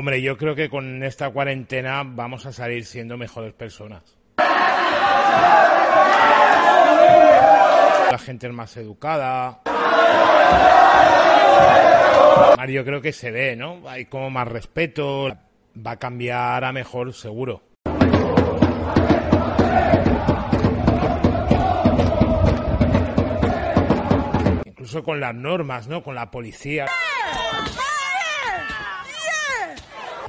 Hombre, yo creo que con esta cuarentena vamos a salir siendo mejores personas. La gente es más educada. Yo creo que se ve, ¿no? Hay como más respeto. Va a cambiar a mejor, seguro. Incluso con las normas, ¿no? Con la policía.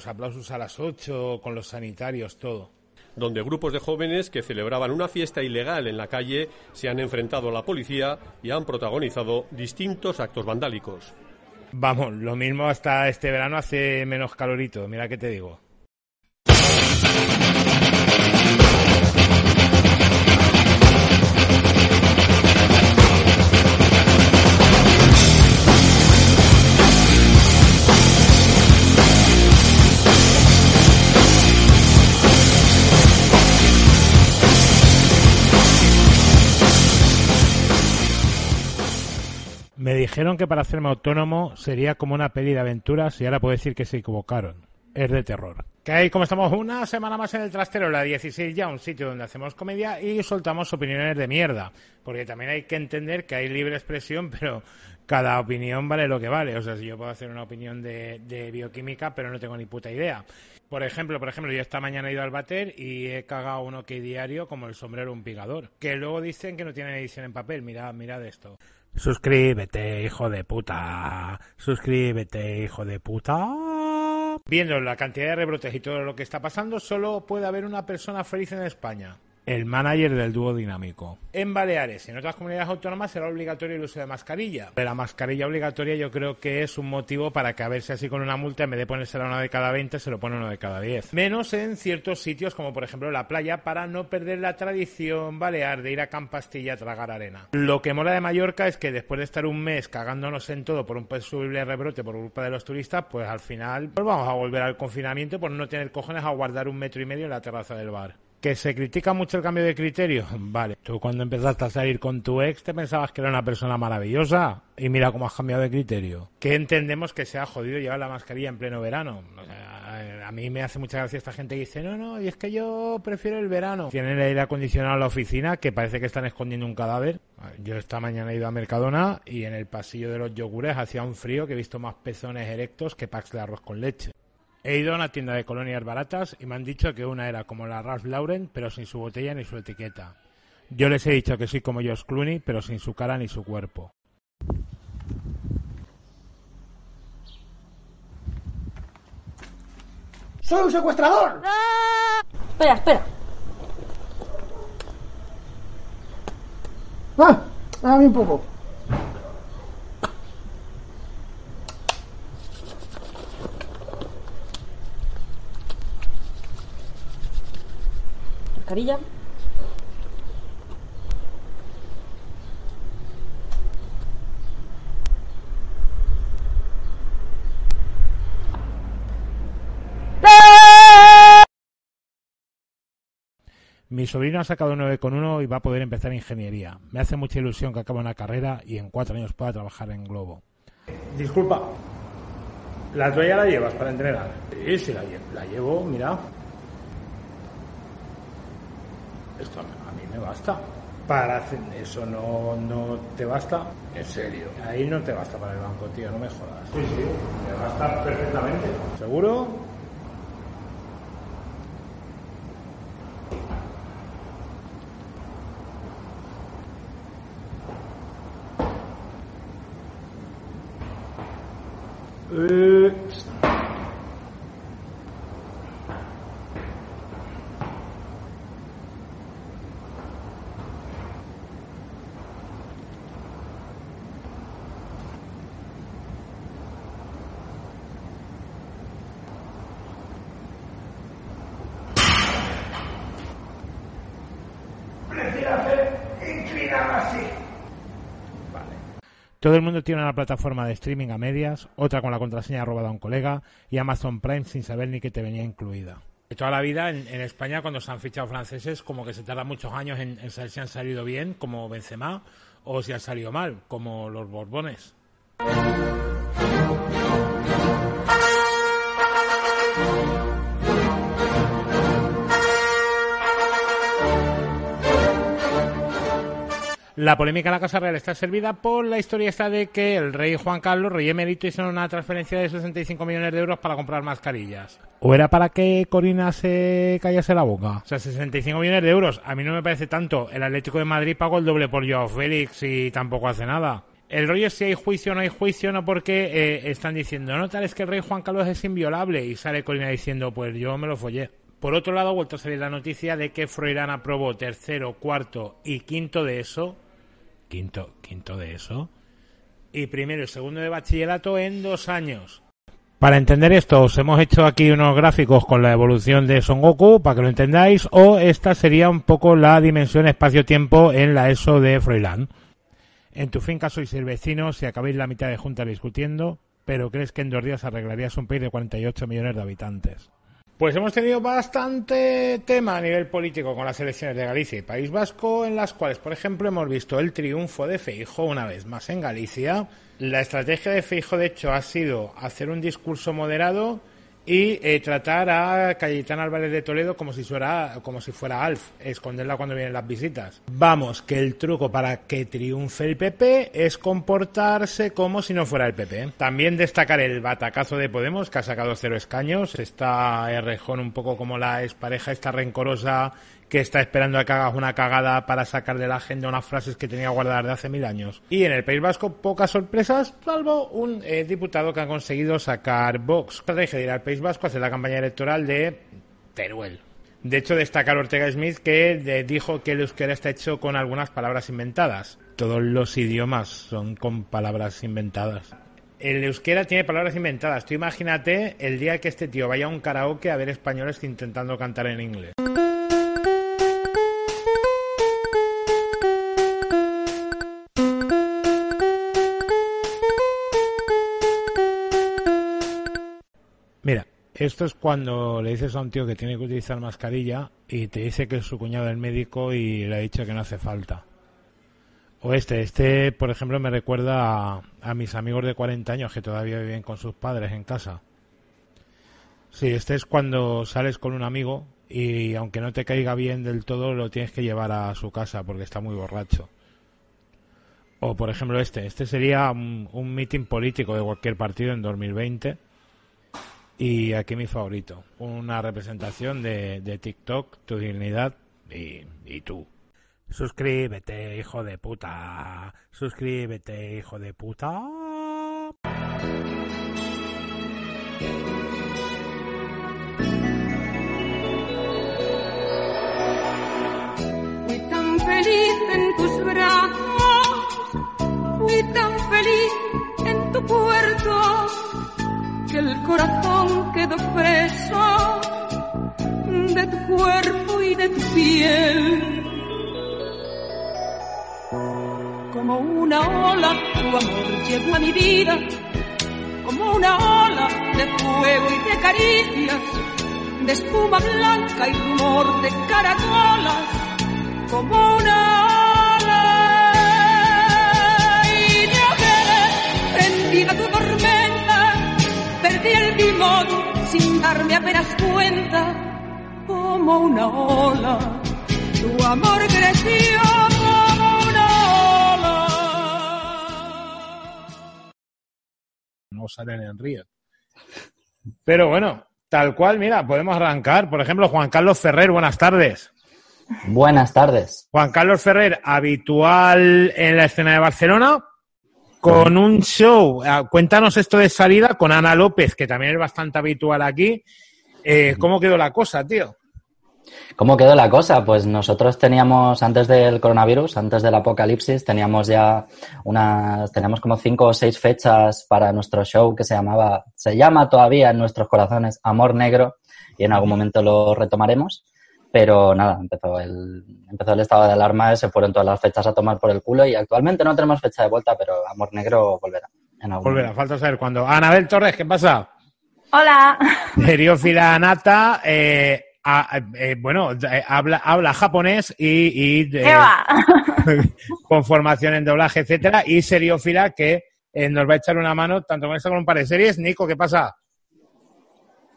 Los aplausos a las 8, con los sanitarios, todo donde grupos de jóvenes que celebraban una fiesta ilegal en la calle se han enfrentado a la policía y han protagonizado distintos actos vandálicos. Vamos, lo mismo hasta este verano hace menos calorito, mira que te digo. Me dijeron que para hacerme autónomo sería como una peli de aventuras y ahora puedo decir que se equivocaron. Es de terror. Que hay, como estamos una semana más en el trastero, la 16 ya, un sitio donde hacemos comedia y soltamos opiniones de mierda. Porque también hay que entender que hay libre expresión, pero cada opinión vale lo que vale. O sea, si yo puedo hacer una opinión de, bioquímica, pero no tengo ni puta idea. Por ejemplo, por ejemplo, yo esta mañana he ido al bater y he cagado un ok diario como el sombrero un pigador. Que luego dicen que no tienen edición en papel. Mira, mirad esto. Suscríbete, hijo de puta. Suscríbete, hijo de puta. Viendo la cantidad de rebrotes y todo lo que está pasando, solo puede haber una persona feliz en España el manager del dúo dinámico. En Baleares y en otras comunidades autónomas será obligatorio el uso de mascarilla. La mascarilla obligatoria yo creo que es un motivo para que a verse así con una multa, en vez de ponérsela una de cada 20, se lo pone uno de cada 10. Menos en ciertos sitios como por ejemplo la playa para no perder la tradición balear de ir a Campastilla a tragar arena. Lo que mola de Mallorca es que después de estar un mes cagándonos en todo por un posible rebrote por culpa de los turistas, pues al final pues vamos a volver al confinamiento por no tener cojones a guardar un metro y medio en la terraza del bar. ¿Que se critica mucho el cambio de criterio? Vale. Tú cuando empezaste a salir con tu ex te pensabas que era una persona maravillosa y mira cómo has cambiado de criterio. Que entendemos que se ha jodido llevar la mascarilla en pleno verano. a mí me hace mucha gracia esta gente que dice, no, no, y es que yo prefiero el verano. Tienen el aire acondicionado en la oficina que parece que están escondiendo un cadáver. Yo esta mañana he ido a Mercadona y en el pasillo de los yogures hacía un frío que he visto más pezones erectos que packs de arroz con leche. He ido a una tienda de colonias baratas y me han dicho que una era como la Ralph Lauren, pero sin su botella ni su etiqueta. Yo les he dicho que soy como Josh Clooney, pero sin su cara ni su cuerpo. ¡Soy un secuestrador! Espera, espera. ¡Ah! Dame un poco. Mascarilla. Mi sobrino ha sacado un 9,1 y va a poder empezar ingeniería. Me hace mucha ilusión que acabe una carrera y en cuatro años pueda trabajar en Globo. Disculpa, ¿la toalla la llevas para entrenar? Sí, sí, la, llevo, la llevo, mira. Esto a mí me basta. Para hacer eso no, no te basta. En serio. Ahí no te basta para el banco, tío, no me jodas. Sí, sí, me basta perfectamente. ¿Seguro? Eh, Todo el mundo tiene una plataforma de streaming a medias, otra con la contraseña robada a un colega y Amazon Prime sin saber ni que te venía incluida. Toda la vida en, España cuando se han fichado franceses como que se tarda muchos años en, en saber si han salido bien, como Benzema, o si han salido mal, como los Borbones. La polémica en la Casa Real está servida por la historia esta de que el rey Juan Carlos, rey emérito, hizo una transferencia de 65 millones de euros para comprar mascarillas. ¿O era para que Corina se callase la boca? O sea, 65 millones de euros. A mí no me parece tanto. El Atlético de Madrid pagó el doble por Joao Félix y tampoco hace nada. El rollo es si hay juicio o no hay juicio, no porque eh, están diciendo, no, tal es que el rey Juan Carlos es inviolable. Y sale Corina diciendo, pues yo me lo follé. Por otro lado, ha vuelto a salir la noticia de que Froilán aprobó tercero, cuarto y quinto de eso. Quinto, quinto de eso. Y primero y segundo de bachillerato en dos años. Para entender esto, os hemos hecho aquí unos gráficos con la evolución de Son Goku, para que lo entendáis, o esta sería un poco la dimensión espacio-tiempo en la ESO de Froilán. En tu finca sois el vecino si acabáis la mitad de junta discutiendo, pero crees que en dos días arreglarías un país de 48 millones de habitantes. Pues hemos tenido bastante tema a nivel político con las elecciones de Galicia y País Vasco, en las cuales, por ejemplo, hemos visto el triunfo de Feijo una vez más en Galicia. La estrategia de Feijo, de hecho, ha sido hacer un discurso moderado y eh, tratar a Cayetana Álvarez de Toledo como si fuera como si fuera Alf, esconderla cuando vienen las visitas. Vamos, que el truco para que triunfe el PP es comportarse como si no fuera el PP. También destacar el batacazo de Podemos, que ha sacado cero escaños. Está Rejón un poco como la expareja, esta rencorosa que está esperando a que hagas una cagada para sacar de la agenda unas frases que tenía guardadas de hace mil años. Y en el País Vasco, pocas sorpresas, salvo un eh, diputado que ha conseguido sacar Vox. Estrategia de ir al País Vasco a hacer la campaña electoral de Teruel. De hecho, destacar Ortega Smith que eh, dijo que el euskera está hecho con algunas palabras inventadas. Todos los idiomas son con palabras inventadas. El euskera tiene palabras inventadas. Tú imagínate el día que este tío vaya a un karaoke a ver españoles intentando cantar en inglés. Esto es cuando le dices a un tío que tiene que utilizar mascarilla y te dice que es su cuñado el médico y le ha dicho que no hace falta. O este, este, por ejemplo, me recuerda a, mis amigos de 40 años que todavía viven con sus padres en casa. Sí, este es cuando sales con un amigo y aunque no te caiga bien del todo, lo tienes que llevar a su casa porque está muy borracho. O por ejemplo este, este sería un, un meeting político de cualquier partido en 2020 y aquí mi favorito, una representación de, de TikTok, tu dignidad y, y tú. Suscríbete, hijo de puta. Suscríbete, hijo de puta. Fui tan feliz en tus brazos, fui tan feliz el corazón quedó preso de tu cuerpo y de tu piel. Como una ola, tu amor llegó a mi vida, como una ola de fuego y de caricias, de espuma blanca y rumor de caracolas, como una ola. Y yo quedé prendida tu tormenta, perdí el timón sin darme apenas cuenta, como una ola. Tu amor creció como una ola. No salen en río. Pero bueno, tal cual, mira, podemos arrancar. Por ejemplo, Juan Carlos Ferrer, buenas tardes. Buenas tardes. Juan Carlos Ferrer, habitual en la escena de Barcelona, con un show. Ah, Cuéntanos esto de salida con Ana López, que también es bastante habitual aquí. Eh, ¿Cómo quedó la cosa, tío? ¿Cómo quedó la cosa? Pues nosotros teníamos, antes del coronavirus, antes del apocalipsis, teníamos ya unas, teníamos como cinco o seis fechas para nuestro show que se llamaba, se llama todavía en nuestros corazones Amor Negro y en algún momento lo retomaremos. Pero nada, empezó el, empezó el estado de alarma, se fueron todas las fechas a tomar por el culo y actualmente no tenemos fecha de vuelta, pero Amor Negro volverá. En algún Volverá, falta saber cuándo. Anabel Torres, ¿qué pasa? Hola. Seriófila Nata, eh, a- eh, bueno, eh, habla, habla japonés y, y, eh, con formación en doblaje, etcétera, y seriófila que eh, nos va a echar una mano tanto con esto como un par de series. Nico, ¿qué pasa?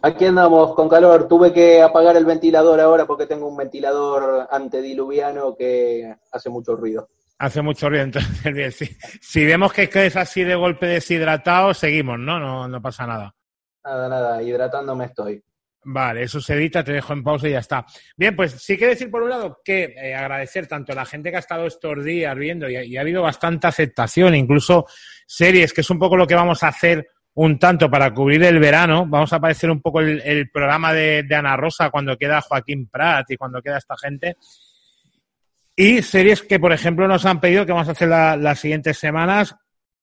Aquí andamos con calor. Tuve que apagar el ventilador ahora porque tengo un ventilador antediluviano que hace mucho ruido. Hace mucho ruido. Entonces, bien, si, si vemos que es así de golpe deshidratado, seguimos, ¿no? No, no pasa nada. Nada, nada, hidratándome estoy. Vale, eso se edita, te dejo en pausa y ya está. Bien, pues sí que decir por un lado que eh, agradecer tanto a la gente que ha estado estos días viendo y, y ha habido bastante aceptación, incluso series, que es un poco lo que vamos a hacer un tanto para cubrir el verano. Vamos a aparecer un poco el, el programa de, de Ana Rosa cuando queda Joaquín Prat y cuando queda esta gente. Y series que, por ejemplo, nos han pedido que vamos a hacer la- las siguientes semanas.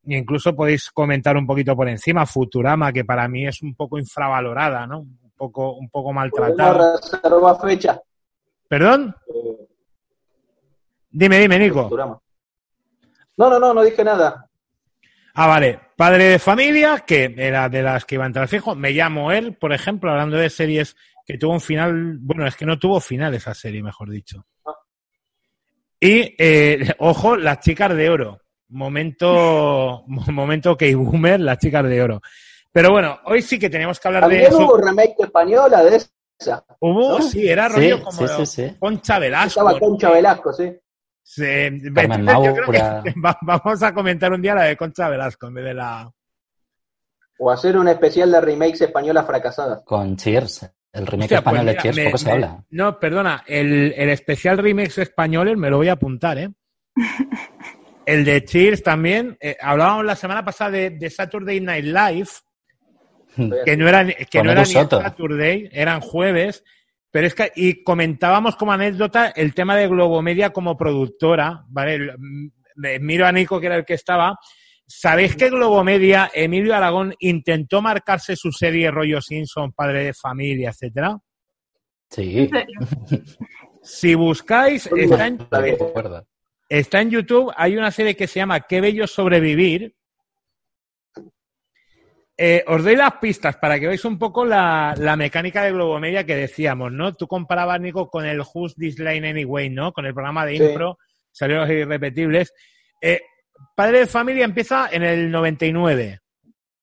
E incluso podéis comentar un poquito por encima. Futurama, que para mí es un poco infravalorada, ¿no? Un poco, un poco maltratada. ¿Podemos reservar fecha? ¿Perdón? Eh, Dime, dime, Nico. Futurama. No, no, no, no dije nada. Ah, vale. Padre de familia, que era de las que iba a entrar fijo. Me llamo él, por ejemplo, hablando de series que tuvo un final. Bueno, es que no tuvo final esa serie, mejor dicho. Y, eh, ojo, las chicas de oro. Momento, momento que boomer, las chicas de oro. Pero bueno, hoy sí que tenemos que hablar de También eso. hubo remake española de esa. Hubo, ¿no? sí, era Sí, rollo como sí, sí, sí. Concha Velasco. Estaba. Concha Velasco, sí. Sí, Carmen entonces yo creo que va- vamos a comentar un día la de Concha Velasco en vez de la. O hacer un especial de remakes españolas fracasadas. Con Cheers. El remake Hostia, pues español de mira, Cheers me- poco se habla. No, perdona, el, el especial remix español me lo voy a apuntar, ¿eh? El de Cheers también. eh, hablábamos la semana pasada de, de Saturday Night Live, que no era, que Con no. Saturday, eran jueves. Pero es que, y comentábamos como anécdota el tema de Globomedia como productora, ¿vale? Me- miro a Nico, que era el que estaba. ¿Sabéis que Globomedia, Emilio Aragón, intentó marcarse su serie rollo Simpson, padre de familia, etcétera? Sí. Si buscáis, está en, Está recuerdo. está en YouTube, hay una serie que se llama Qué bello sobrevivir. Eh, os doy las pistas para que veáis un poco la, la mecánica de Globomedia que decíamos, ¿no? Tú comparabas, Nico, con el Who's This Line Anyway, ¿no? Con el programa de Sí. impro, salieron los irrepetibles. Eh, Padre de Familia empieza en el 99.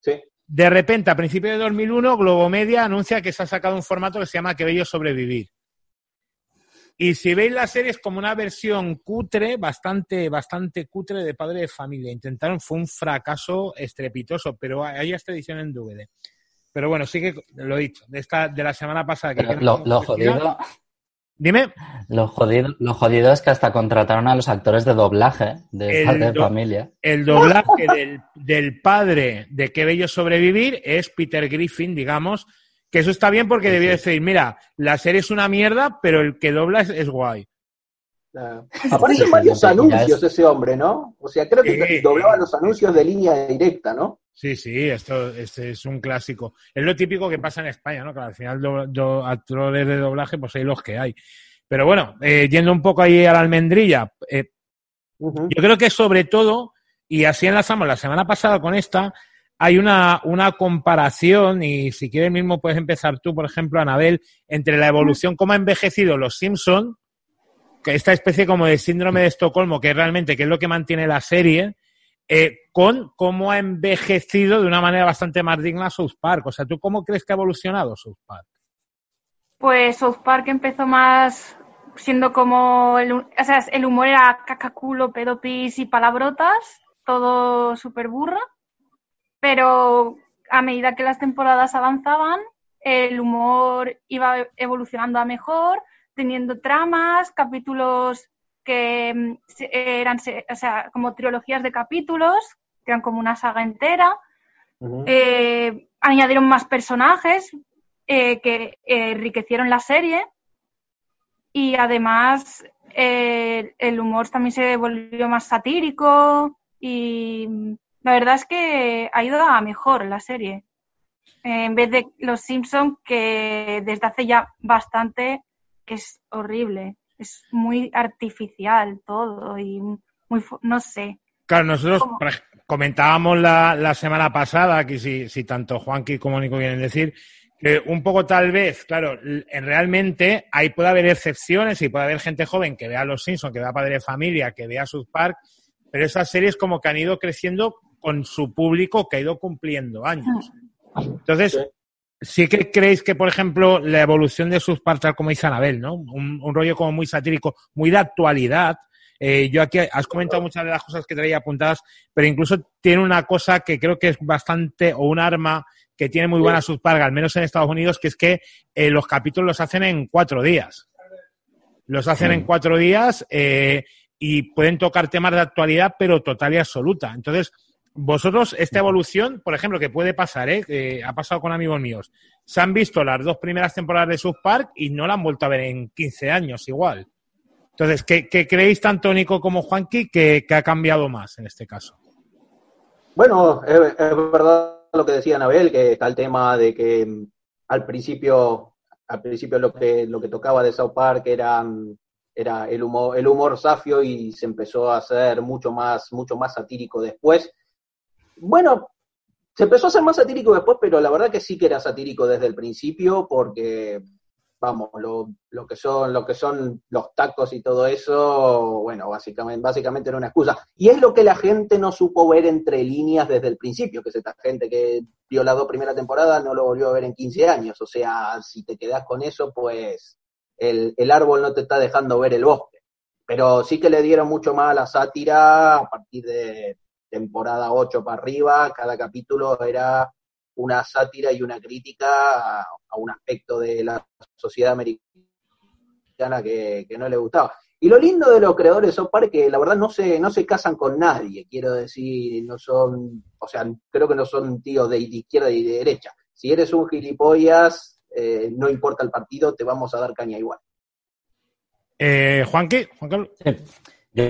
Sí. De repente, a principios de 2001, Globomedia anuncia que se ha sacado un formato que se llama Qué bello sobrevivir. Y si veis la serie es como una versión cutre, bastante, bastante cutre de Padre de Familia. Intentaron, fue un fracaso estrepitoso, pero hay esta edición en DVD. Pero bueno, sí que lo he dicho, de esta, de la semana pasada. Que lo, lo jodido, Dime, lo jodido, lo jodido es que hasta contrataron a los actores de doblaje de El Padre de Familia. el doblaje del, del padre de Qué bello sobrevivir es Peter Griffin, digamos, que eso está bien porque Sí, debía sí. decir, mira, la serie es una mierda, pero el que dobla es, es guay. Ah. Aparece en Sí, varios anuncios es- ese hombre, ¿no? O sea, creo que Sí. doblaba los anuncios de línea directa, ¿no? Sí, sí, esto este es un clásico. Es lo típico que pasa en España, ¿no? Que al final do- do- actores de doblaje, pues hay los que hay. Pero bueno, eh, yendo un poco ahí a la almendrilla, eh, yo creo que sobre todo, y así enlazamos la semana pasada con esta, hay una, una comparación, y si quieres mismo puedes empezar tú, por ejemplo, Anabel, entre la evolución, cómo ha envejecido los Simpson, que esta especie como de síndrome de Estocolmo, que realmente que es lo que mantiene la serie, eh, con cómo ha envejecido de una manera bastante más digna South Park. O sea, ¿tú cómo crees que ha evolucionado South Park? Pues South Park empezó más siendo como el, o sea, el humor era cacaculo, pedopis y palabrotas, todo súper burra, pero a medida que las temporadas avanzaban, el humor iba evolucionando a mejor, teniendo tramas, capítulos que mm, eran o sea, como trilogías de capítulos, que eran como una saga entera. Eh, añadieron más personajes eh, que enriquecieron la serie y además eh, el humor también se volvió más satírico y la verdad es que ha ido a mejor la serie. En vez de Los Simpson que desde hace ya bastante que es horrible, es muy artificial todo y muy no sé. Claro, nosotros ¿Cómo? comentábamos la, la semana pasada, que si, si tanto Juanqui como Nico quieren decir, que un poco tal vez, claro, realmente ahí puede haber excepciones y puede haber gente joven que vea Los Simpsons, que vea Padre de Familia, que vea South Park, pero esas series como que han ido creciendo con su público que ha ido cumpliendo años. Entonces, Sí. sí que creéis que, por ejemplo, la evolución de South Park, tal como dice Anabel, ¿no? Un, un rollo como muy satírico, muy de actualidad, Eh, yo aquí has comentado muchas de las cosas que traía apuntadas, pero incluso tiene una cosa que creo que es bastante, o un arma que tiene muy buena subparga, al menos en Estados Unidos, que es que eh, los capítulos los hacen en cuatro días. Los hacen en cuatro días eh, y pueden tocar temas de actualidad, pero total y absoluta. Entonces, vosotros, esta evolución, por ejemplo, que puede pasar, ¿eh? Eh, ha pasado con amigos míos, se han visto las dos primeras temporadas de South Park y no la han vuelto a ver en 15 años igual. Entonces, ¿qué, qué creéis tanto Nico como Juanqui que, que ha cambiado más en este caso? Bueno, es, es verdad lo que decía Anabel, que está el tema de que mm, al principio, al principio lo que, lo que tocaba de South Park era, mm, era el humor, el humor safio y se empezó a hacer mucho más, mucho más satírico después. Bueno, se empezó a hacer más satírico después, pero la verdad que sí que era satírico desde el principio, porque vamos, lo, lo que son, lo que son los tacos y todo eso, bueno, básicamente, era una excusa. Y es lo que la gente no supo ver entre líneas desde el principio, que es esta gente que vio la dos primera temporada no lo volvió a ver en 15 años. O sea, si te quedas con eso, pues el, el árbol no te está dejando ver el bosque. Pero sí que le dieron mucho más a la sátira a partir de temporada 8 para arriba, cada capítulo era una sátira y una crítica a, a un aspecto de la sociedad americana que, que, no le gustaba. Y lo lindo de los creadores de South Park es que la verdad no se, no se casan con nadie, quiero decir, no son, o sea, creo que no son tíos de, izquierda y de derecha. Si eres un gilipollas, eh, no importa el partido, te vamos a dar caña igual. Eh, Juanqui, Juan Carlos. Sí. Yo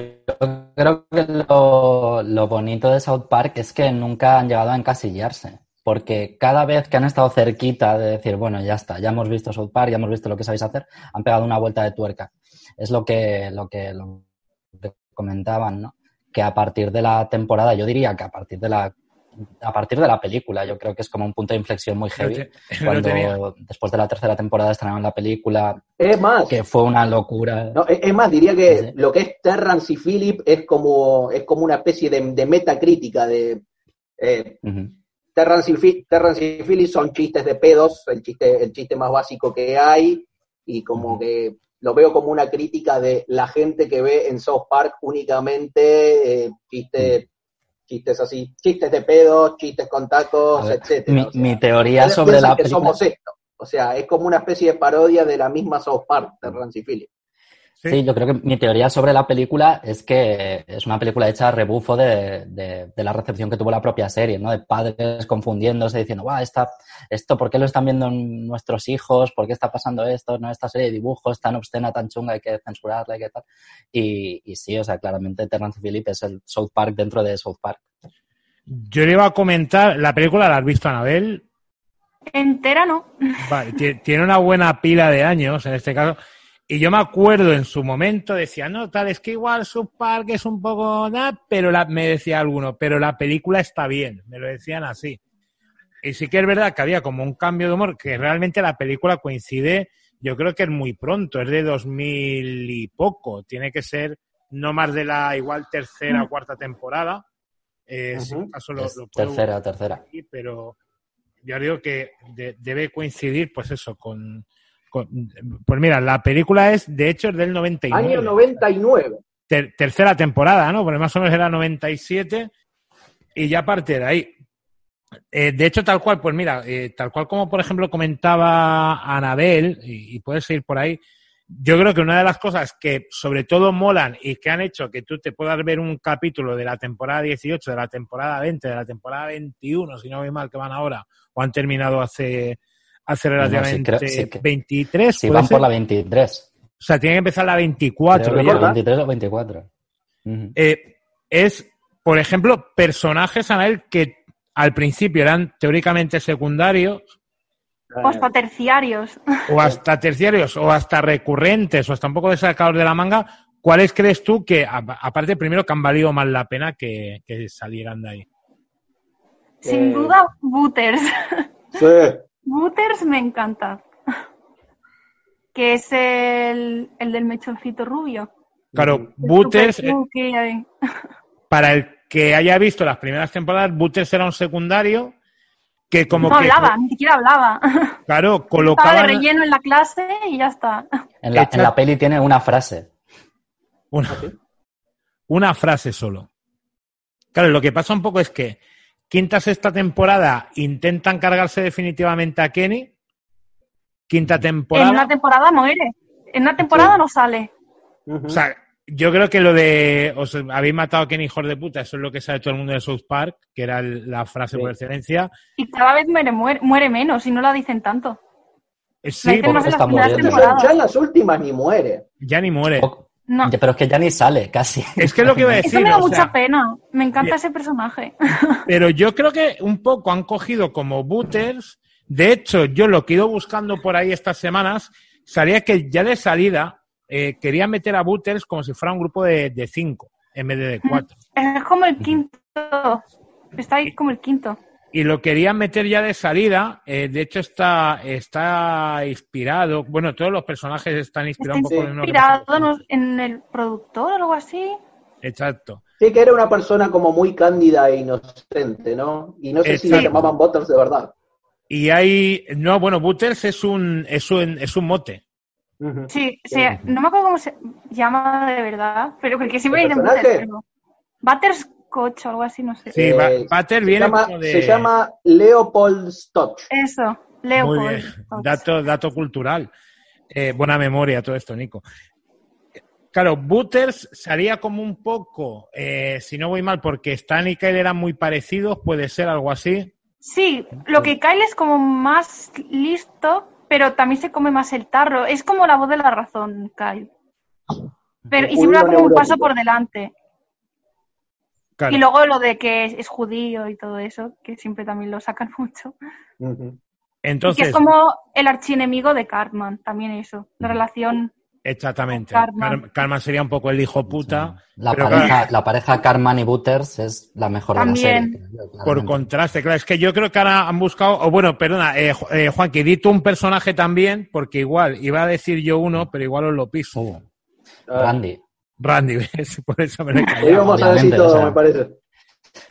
creo que lo, lo, bonito de South Park es que nunca han llegado a encasillarse. Porque cada vez que han estado cerquita de decir, bueno, ya está, ya hemos visto South Park, ya hemos visto lo que sabéis hacer, han pegado una vuelta de tuerca. Es lo que, lo que, lo que comentaban, ¿no? Que a partir de la temporada, yo diría que a partir de la a partir de la película, yo creo que es como un punto de inflexión muy heavy. cuando después de la tercera temporada estrenaron la película, es más, que fue una locura. No, es más, diría que sí. lo que es Terrance y Philip es como, es como una especie de, de metacrítica de eh, uh -huh. Terrance, y, Terrance y Philip son chistes de pedos, el chiste, el chiste más básico que hay, y como uh -huh. que lo veo como una crítica de la gente que ve en South Park únicamente eh, chistes. Chistes así, chistes de pedos, chistes con tacos, etcétera. Mi, o sea, mi teoría sobre la que película... somos esto. O sea, es como una especie de parodia de la misma South Park de Rancy Phillips. Sí. sí. yo creo que mi teoría sobre la película es que es una película hecha a rebufo de, de, de, la recepción que tuvo la propia serie, ¿no? De padres confundiéndose, diciendo, guau, esta, esto, ¿por qué lo están viendo nuestros hijos? ¿Por qué está pasando esto? ¿No? Esta serie de dibujos tan obscena, tan chunga, hay que censurarla y qué tal. Y, y sí, o sea, claramente Terrence Phillips es el South Park dentro de South Park. Yo le iba a comentar, la película la has visto, Anabel. Entera no. Vale, tiene una buena pila de años en este caso. Y yo me acuerdo en su momento, decía, no, tal, es que igual South Park es un poco nada, pero la, me decía alguno, pero la película está bien, me lo decían así. Y sí que es verdad que había como un cambio de humor, que realmente la película coincide, yo creo que es muy pronto, es de 2000 y poco, tiene que ser no más de la igual tercera o cuarta temporada. Eh, uh -huh. si acaso lo, lo tercera, aquí, tercera. Pero yo digo que de, debe coincidir, pues eso, con, Pues mira, la película es, de hecho, es del 99. Año 99. Ter, tercera temporada, ¿no? Porque más o menos era 97 y ya parte de ahí. Eh, de hecho, tal cual, pues mira, eh, tal cual como por ejemplo comentaba Anabel, y, y puedes ir por ahí, yo creo que una de las cosas que sobre todo molan y que han hecho que tú te puedas ver un capítulo de la temporada 18, de la temporada 20, de la temporada 21, si no voy mal que van ahora, o han terminado hace, hace relativamente no, creo, sí, 23. Sí, van ser? por la 23. O sea, tienen que empezar la 24. Creo ya. 23 o 24. Uh -huh. eh, es, por ejemplo, personajes, Anabel, que al principio eran teóricamente secundarios, o hasta terciarios. O hasta terciarios, o hasta recurrentes, o hasta un poco de sacados de la manga. ¿Cuáles crees tú que, aparte, primero, que han valido más la pena que, que salieran de ahí? Sin eh... duda, Booters. Sí. Booters me encanta. Que es el, el del mechoncito rubio. Claro, Booters. Para el que haya visto las primeras temporadas, Booters era un secundario que como no que, hablaba, ni siquiera hablaba. Claro, colocaba Estaba de relleno en la clase y ya está. En la, en la peli tiene una frase. Una, una frase solo. Claro, lo que pasa un poco es que quinta, sexta temporada intentan cargarse definitivamente a Kenny. Quinta temporada. En una temporada muere. En una temporada no sale. O sea, yo creo que lo de os habéis matado a Kenny, hijos de puta, eso es lo que sabe todo el mundo de South Park, que era el- la frase Sí. por excelencia. Y cada vez muere, muere, muere menos y no la dicen tanto. Eh, La Sí, dicen las está muriendo. Ya en las últimas ni muere. ya ni muere. Poco- No. Ya, Pero es que ya ni sale, casi. Es que es lo que iba a decir. Eso me da o mucha sea, pena. Me encanta Ya. ese personaje. Pero yo creo que un poco han cogido como booters. De hecho, yo lo que he ido buscando por ahí estas semanas, sabía que ya de salida eh, querían meter a booters como si fuera un grupo de, de cinco en vez de de cuatro. Es como el quinto. Está ahí como el quinto. Y lo querían meter ya de salida. eh, de hecho, está, está inspirado. Bueno, todos los personajes están inspirados Está un poco en uno inspirado ¿no? en el productor o algo así. Exacto. Sí, que era una persona como muy cándida e inocente, ¿no? Y no sé si la llamaban Butters de verdad. Y hay. No, bueno, booters es un, es un, es un mote. Ujú. Sí, sí, no me acuerdo cómo se llama de verdad, pero porque siempre ¿El dicen? Butters, pero- Butterscotch o algo así, no sé. Sí, Eh, se viene llama, como de. se llama Leopold Stotch. Eso, Muy Leopold. bien. Dato, dato cultural. Eh, buena memoria todo esto, Nico. Claro, Butters salía como un poco, eh, si no voy mal, porque Stan y Kyle eran muy parecidos, puede ser algo así. Sí, lo que Kyle es como más listo, pero también se come más el tarro. Es como la voz de la razón, Kyle. Pero, y siempre va como un paso por delante. Claro. Y luego lo de que es, es judío y todo eso, que siempre también lo sacan mucho. Ujú. y que Entonces, es como el archienemigo de Cartman, también eso. La relación. exactamente. Cartman. Car- Cartman sería un poco el hijo puta, La pero pareja, claro, la pareja Carman y Butters es la mejor También. de la serie. creo por contraste. Claro, es que yo creo que ahora han buscado, o bueno, perdona, eh, eh, Juan, que di tú un personaje también, porque igual, iba a decir yo uno, pero igual os lo piso. Randy. Randy, ¿ves? por eso me lo he íbamos a decir todo, o sea. me parece.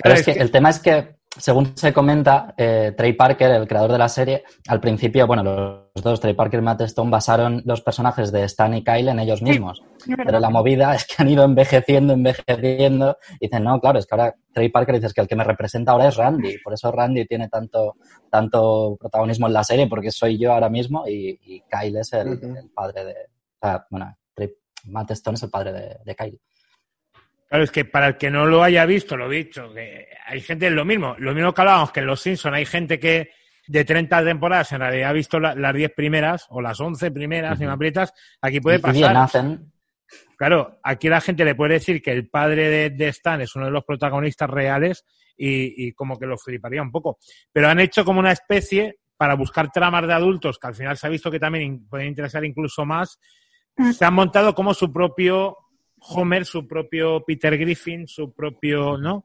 Pero es es que que- el tema es que, según se comenta, eh, Trey Parker, el creador de la serie, al principio, bueno, los dos, Trey Parker y Matt Stone, basaron los personajes de Stan y Kyle en ellos mismos. Pero la movida es que han ido envejeciendo, envejeciendo. Y dicen, no, claro, es que ahora Trey Parker dices que el que me representa ahora es Randy. Por eso Randy tiene tanto, tanto protagonismo en la serie, porque soy yo ahora mismo y, y Kyle es el, el padre de. O sea, bueno, Matt Stone es el padre de, de Kyle. Claro, es que para el que no lo haya visto, lo he dicho, que hay gente, lo mismo, lo mismo que hablábamos que en Los Simpsons hay gente que de 30 temporadas en realidad ha visto la- las 10 primeras o las 11 primeras, si me Ujú. aprietas, aquí puede Y- y bien pasar. hacen. Claro, aquí la gente le puede decir que el padre de, de Stan es uno de los protagonistas reales y, y como que lo fliparía un poco. Pero han hecho como una especie para buscar tramas de adultos, que al final se ha visto que también pueden interesar incluso más. Se han montado como su propio Homer, su propio Peter Griffin, su propio, ¿no?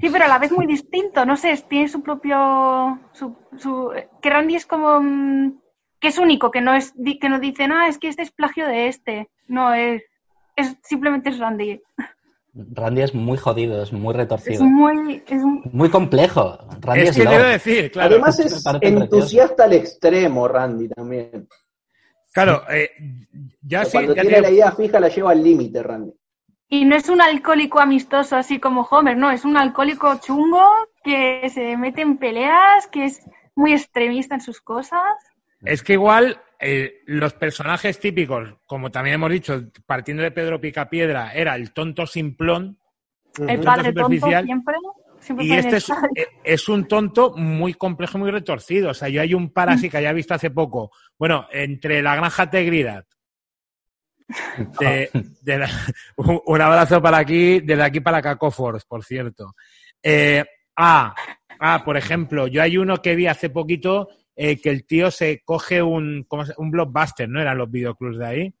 Sí, pero a la vez muy distinto. No sé, tiene su propio. Su, su, que Randy es como. mm, que es único, que no es que no dicen, ah, es que este es plagio de este. No, es. es simplemente es Randy. Randy es muy jodido, es muy Es retorcido. muy. Es un- Muy complejo. Randy es es, que debo decir, claro. Además es entusiasta al extremo, Randy, también. Claro, eh, ya sí, Cuando ya tiene la idea fija la lleva al límite, Randy. Y no es un alcohólico amistoso así como Homer, no, es un alcohólico chungo que se mete en peleas, que es muy extremista en sus cosas. Es que igual eh, los personajes típicos, como también hemos dicho, partiendo de Pedro Picapiedra, era el tonto simplón El Ujú. padre tonto superficial. siempre. Siempre y este es, eh, es un tonto muy complejo muy retorcido. O sea, yo hay un parásito que ya he visto hace poco. Bueno, entre la granja Tegridad. De, de la- un, un abrazo para aquí, desde aquí para Cacofors, por cierto. Eh, ah, ah, por ejemplo, yo hay uno que vi hace poquito eh, que el tío se coge un, ¿cómo se- un blockbuster, ¿no? Eran los videoclubs de ahí.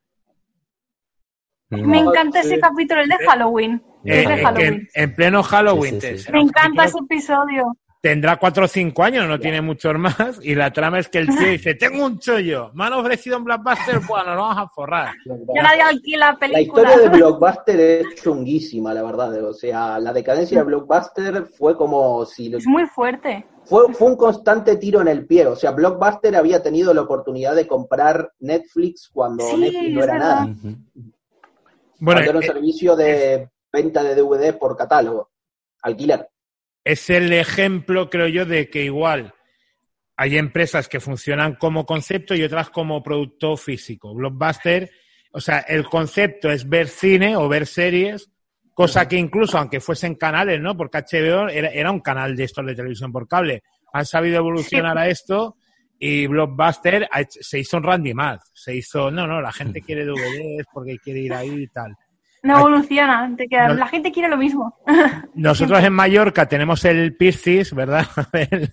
Me encanta ese capítulo, el de Halloween. Eh, de en, en pleno Halloween. Sí, sí, te- sí. será Me encanta ese episodio. tendrá cuatro o cinco años, no tiene muchos más, y la trama es que el tío dice, tengo un chollo, me han ofrecido un blockbuster, bueno, nos vamos a forrar. Ya nadie alquila La películas. historia de Blockbuster es chunguísima, la verdad. O sea, la decadencia de Blockbuster fue como si lo- Es muy fuerte. fue, fue un constante tiro en el pie. O sea, Blockbuster había tenido la oportunidad de comprar Netflix cuando Sí, Netflix no era verdad. nada. Ujú. Bueno, era un eh, servicio de venta de DVD por catálogo, alquiler. es el ejemplo, creo yo, de que igual hay empresas que funcionan como concepto y otras como producto físico. Blockbuster, o sea, el concepto es ver cine o ver series, cosa que incluso, aunque fuesen canales, ¿no? Porque HBO era, era un canal de estos de televisión por cable. Han sabido evolucionar a esto y Blockbuster ha hecho- se hizo un Randy Math. Se hizo, no, no, la gente quiere DVDs porque quiere ir ahí y tal. No evoluciona, te queda- No. la gente quiere lo mismo. Nosotros en Mallorca tenemos el Piscis, ¿verdad? El-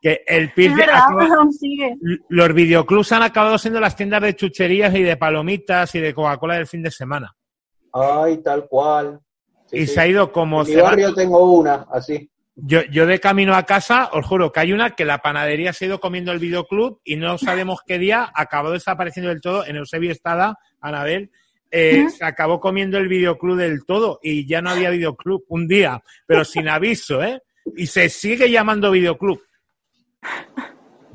que el Es Piscis verdad, acaba- aún sigue. los videoclubs han acabado siendo las tiendas de chucherías y de palomitas y de Coca-Cola del fin de semana. Ay, tal cual. Sí, y sí. se ha ido como En mi barrio tengo una, así. Yo, yo de camino a casa, os juro que hay una que la panadería se ha ido comiendo el videoclub y no sabemos qué día acabó desapareciendo del todo. En Eusebio Estada, Anabel, eh, se acabó comiendo el videoclub del todo y ya no había videoclub un día, pero sin aviso, ¿eh? Y se sigue llamando videoclub.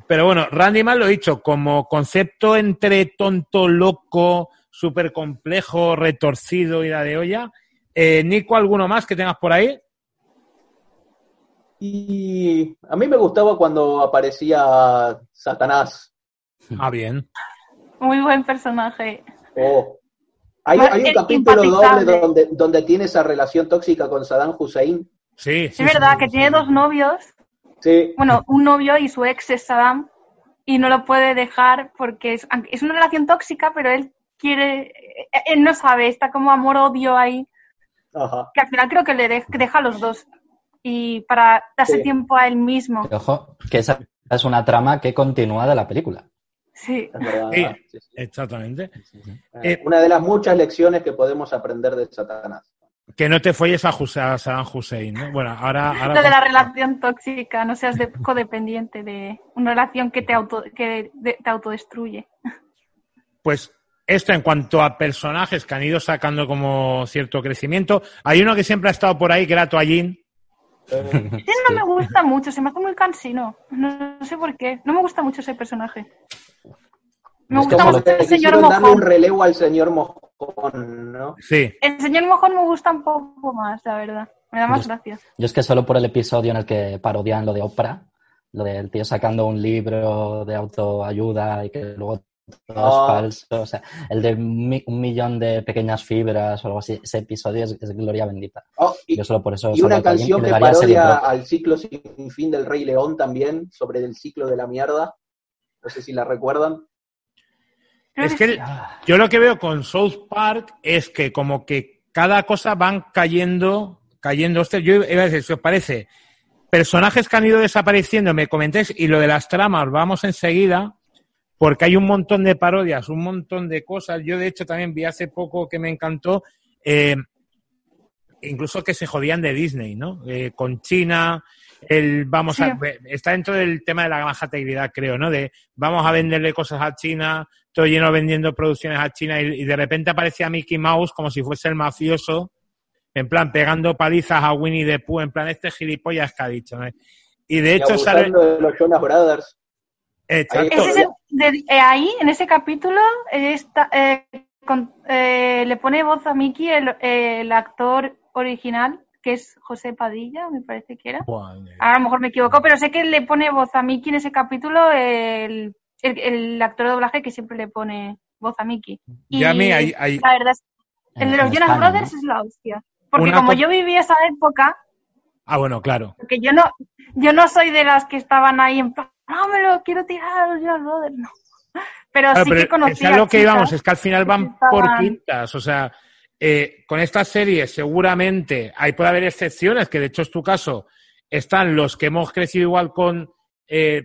Pero bueno, Randy Man lo he dicho, como concepto entre tonto, loco, súper complejo, retorcido y la de olla. Eh, Nico, ¿alguno más que tengas por ahí? Y a mí me gustaba cuando aparecía Satanás. Ah, bien. Muy buen personaje. Oh. Hay, hay un capítulo doble donde, donde tiene esa relación tóxica con Saddam Hussein. Sí, sí. es verdad sí, que sí, tiene dos novios. Sí, Bueno, un novio y su ex es Saddam y no lo puede dejar porque es, es una relación tóxica, pero él quiere, eh, él no sabe, está como amor-odio ahí, ajá. que al final creo que le de- deja a los dos y para darse Sí. tiempo a él mismo. Ojo, que esa es una trama que continúa de la película. Sí. Exactamente. Eh, Eh, Una de las muchas lecciones que podemos aprender de Satanás. Que no te folles a, Saddam Hussein, ¿no? Bueno, ahora... ahora Lo de la relación tóxica, no seas de- codependiente de una relación que te, auto, que de- te autodestruye. Pues esto en cuanto a personajes que han ido sacando como cierto crecimiento. Hay uno que siempre ha estado por ahí, que era No me gusta mucho, se me hace muy cansino. No, no sé por qué. No me gusta mucho ese personaje. Me Es gusta que el señor darle un Mojón. relevo al señor Mojón, ¿no? Sí. El señor Mojón me gusta un poco más, la verdad. Me da más Yo- gracia. Yo es que solo por el episodio en el que parodian lo de Oprah, lo del tío sacando un libro de autoayuda y que luego todo es Ah. falso, o sea, el de mi- un millón de pequeñas fibras o algo así, ese episodio es, es gloria bendita. Oh, y, Yo solo por eso y una canción que serie parodia al ciclo sin fin del Rey León también, sobre el ciclo de la mierda. No sé si la recuerdan. Es que que yo lo que veo con South Park es que como que cada cosa van cayendo, cayendo. Hostia, yo iba a decir, si os parece, personajes que han ido desapareciendo, me comentéis, y lo de las tramas, vamos enseguida, porque hay un montón de parodias, un montón de cosas. Yo, de hecho, también vi hace poco que me encantó, eh, incluso que se jodían de Disney, ¿no? Eh, con China, el vamos Sí. a está dentro del tema de la granja integridad, creo, ¿no? De vamos a venderle cosas a China, todo lleno vendiendo producciones a China y, y de repente aparecía Mickey Mouse como si fuese el mafioso, en plan pegando palizas a Winnie the Pooh, en plan este gilipollas que ha dicho, ¿no? Y de Y hecho sale abusando de los Jonas Brothers. Exacto. Ese es el- de- eh, ahí, en ese capítulo, eh, está, eh, con- eh, le pone voz a Mickey el, el actor original, que es José Padilla, me parece que era. A lo mejor me equivoco, pero sé que le pone voz a Mickey en ese capítulo el, el, el actor de doblaje que siempre le pone voz a Mickey. Y Ya a mí hay- hay- la verdad es el de los Jonas España, Brothers ¿no? es la hostia. Porque Una como co- yo viví esa época, Ah, bueno, claro. porque yo no, yo no soy de las que estaban ahí en plan, no me lo quiero tirar Jonas Brothers, no. Pero Claro, sí pero que conocía es lo que íbamos, es que al final van estaban- por quintas. O sea, eh, con estas series seguramente ahí puede haber excepciones, que de hecho es tu caso. Están los que hemos crecido igual con, eh,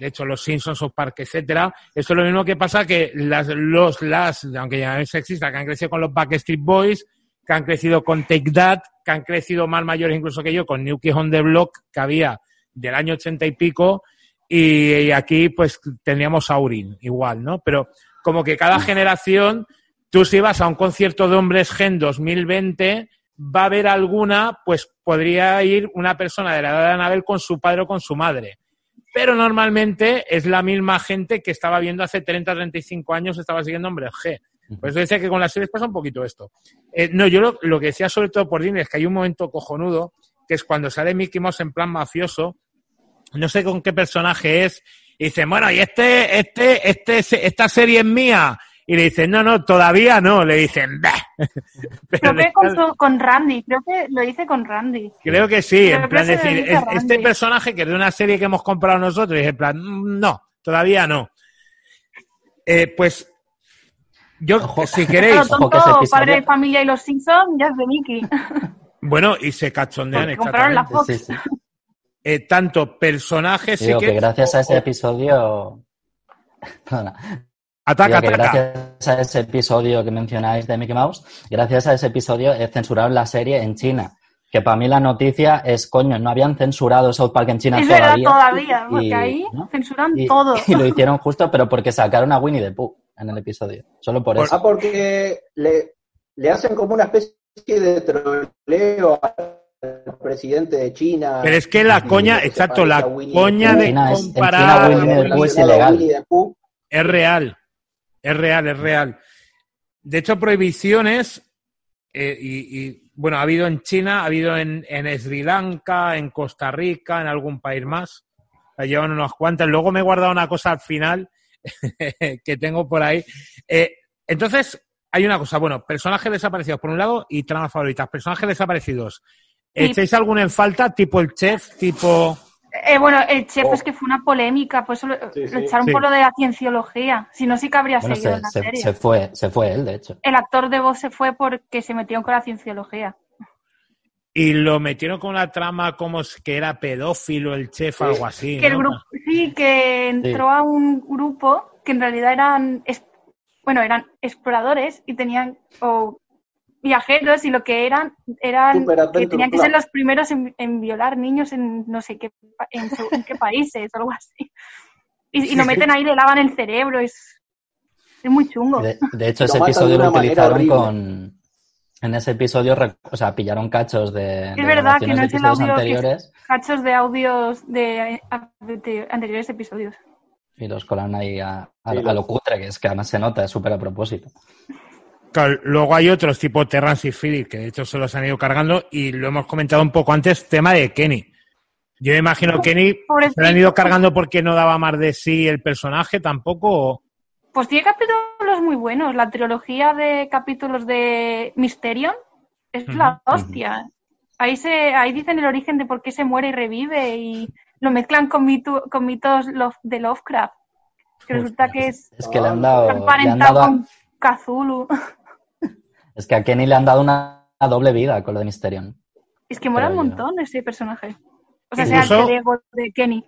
de hecho, los Simpsons, South Park, etcétera. Esto es lo mismo que pasa que las, los, las, aunque ya no es sexista, que han crecido con los Backstreet Boys, que han crecido con Take That, que han crecido más mayores incluso que yo con New Kids on the Block, que había del año ochenta y pico, y, y aquí pues tendríamos a Aurin, igual, ¿no? Pero como que cada generación, tú si vas a un concierto de Hombres Gen 2020, va a haber alguna, pues podría ir una persona de la edad de Anabel con su padre o con su madre. Pero normalmente es la misma gente que estaba viendo hace 30, 35 años, estaba siguiendo Hombres G. Por eso decía que con las series pasa un poquito esto. Eh, no, yo lo, lo que decía sobre todo por Disney es que hay un momento cojonudo, que es cuando sale Mickey Mouse en plan mafioso, no sé con qué personaje es, y dicen, bueno, y este, este, este, esta serie es mía. Y le dicen, no, no, todavía no. Le dicen, bah. Pero Creo que con, su- con Randy, creo que lo hice con Randy. Creo que sí, Pero en plan decir, es- este personaje que es de una serie que hemos comprado nosotros, y es en plan, mm, no, todavía no. Eh, pues, yo, Ojo. si Pero queréis, Ojo que tonto, Padre de Familia y los Simpsons ya es de Mickey. bueno, y se cachondean Porque compraron la exactamente. Fox. Sí, sí. Eh, tanto personajes, sí Digo que... que gracias a ese episodio. Perdona. Ataca, ataca. gracias a ese episodio que mencionáis de Mickey Mouse, gracias a ese episodio censuraron la serie en China. Que para mí la noticia es, coño, no habían censurado South Park en China Es verdad, todavía. todavía, porque Y- ahí ¿no? censuran Y, todo. y lo hicieron justo, pero porque sacaron a Winnie the Pooh en el episodio. Solo por eso. Ah, porque le, le hacen como una especie de troleo presidente de China. Pero es que la coña, exacto, la coña de comparar es real. Es real, es real. De hecho, prohibiciones, eh, y, y, bueno, ha habido en China, ha habido en, en Sri Lanka, en Costa Rica, en algún país más. La llevan unas cuantas. Luego me he guardado una cosa al final que tengo por ahí. Eh, entonces, hay una cosa. Bueno, personajes desaparecidos por un lado y tramas favoritas. Personajes desaparecidos. Sí. ¿Echáis alguno en falta? Tipo el chef, tipo... Eh, bueno, el chef Oh. es que fue una polémica, pues lo, Sí, lo sí. echaron Sí. por lo de la cienciología. Si no, sí que habría Bueno, seguido se, en la se- serie. se fue, se fue él, de hecho. El actor de voz se fue porque se metieron con la cienciología. Y lo metieron con una trama como que era pedófilo el chef, algo así. Que el ¿no? grupo, sí, que entró a un grupo que en realidad eran, es- bueno, eran exploradores y tenían, o viajeros y lo que eran, eran que tenían que ser los primeros en, en violar niños en no sé qué, en, qué países o algo así. Y, y lo meten ahí, le lavan el cerebro, es, es muy chungo. De, de hecho, ese episodio lo utilizaron con. En ese episodio, o sea, pillaron cachos de, de verdad que no es el audio que- anteriores Cachos de audios de, de anteriores episodios. y los colaron ahí a, a- Sí, a lo cutre, que es que además se nota, es súper a propósito. Claro, luego hay otros tipo Terrance y Philip, que de hecho se los han ido cargando y lo hemos comentado un poco antes, tema de Kenny. Yo me imagino Kenny se lo han ido cargando porque no daba más de sí el personaje tampoco. o- Pues tiene capítulos muy buenos. La trilogía de capítulos de Mysterion es la hostia. Ahí se, ahí dicen el origen de por qué se muere y revive y lo mezclan con, mitu- con mitos Love- de Lovecraft. Que resulta que es Es que le han dado, le han emparentado dado a- con Cthulhu. Es que a Kenny le han dado una, una doble vida con lo de Mysterion. Es que mola un Pero montón ese personaje. O sea, Incluso- sea el ego de Kenny.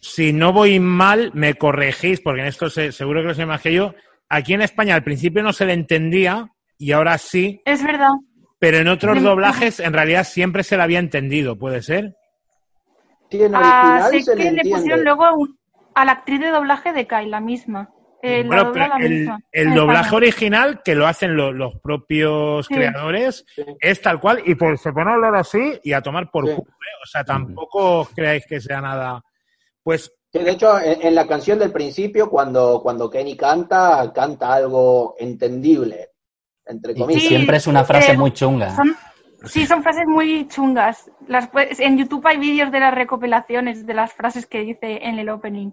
Si no voy mal, me corregís, porque en esto se- seguro que lo sé más que yo. Aquí en España al principio no se le entendía y ahora sí, Es verdad. pero en otros Sí. doblajes en realidad siempre se le había entendido, ¿puede ser? Sí, en Ah, sé se que le le pusieron luego un- a la actriz de doblaje de Kai, la misma. Eh, Bueno, pero el, doblaje original, que lo hacen lo- los propios Sí. creadores, Sí. es tal cual, y pues se pone a hablar así y a tomar por Sí. culo, ¿eh? O sea, tampoco creáis que sea nada. Pues Sí, de hecho, en, en la canción del principio, cuando, cuando Kenny canta, canta algo entendible, entre Y, y comillas. Sí, siempre es una frase eh, muy chunga. Son, sí, son frases muy chungas. Las, puedes- en YouTube hay vídeos de las recopilaciones de las frases que dice en el opening.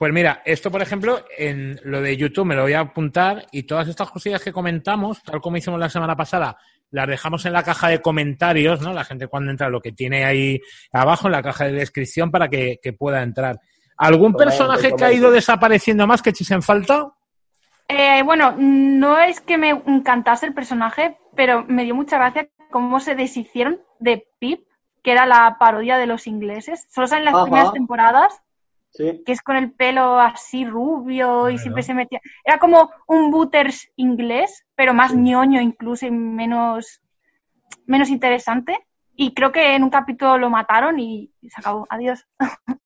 Pues mira, esto por ejemplo, en lo de YouTube me lo voy a apuntar y todas estas cosillas que comentamos, tal como hicimos la semana pasada, las dejamos en la caja de comentarios, ¿no? La gente cuando entra lo que tiene ahí abajo en la caja de descripción para que, que pueda entrar. ¿Algún personaje que ha ido desapareciendo más que echéis en falta? Eh, bueno, no es que me encantase el personaje, pero me dio mucha gracia cómo se deshicieron de Pip, que era la parodia de los ingleses. Solo salen las Ajá. primeras temporadas, Sí. que es con el pelo así rubio y siempre se metía. Era como un Butters inglés, pero más ñoño incluso y menos, menos interesante. Y creo que en un capítulo lo mataron y se acabó. Adiós.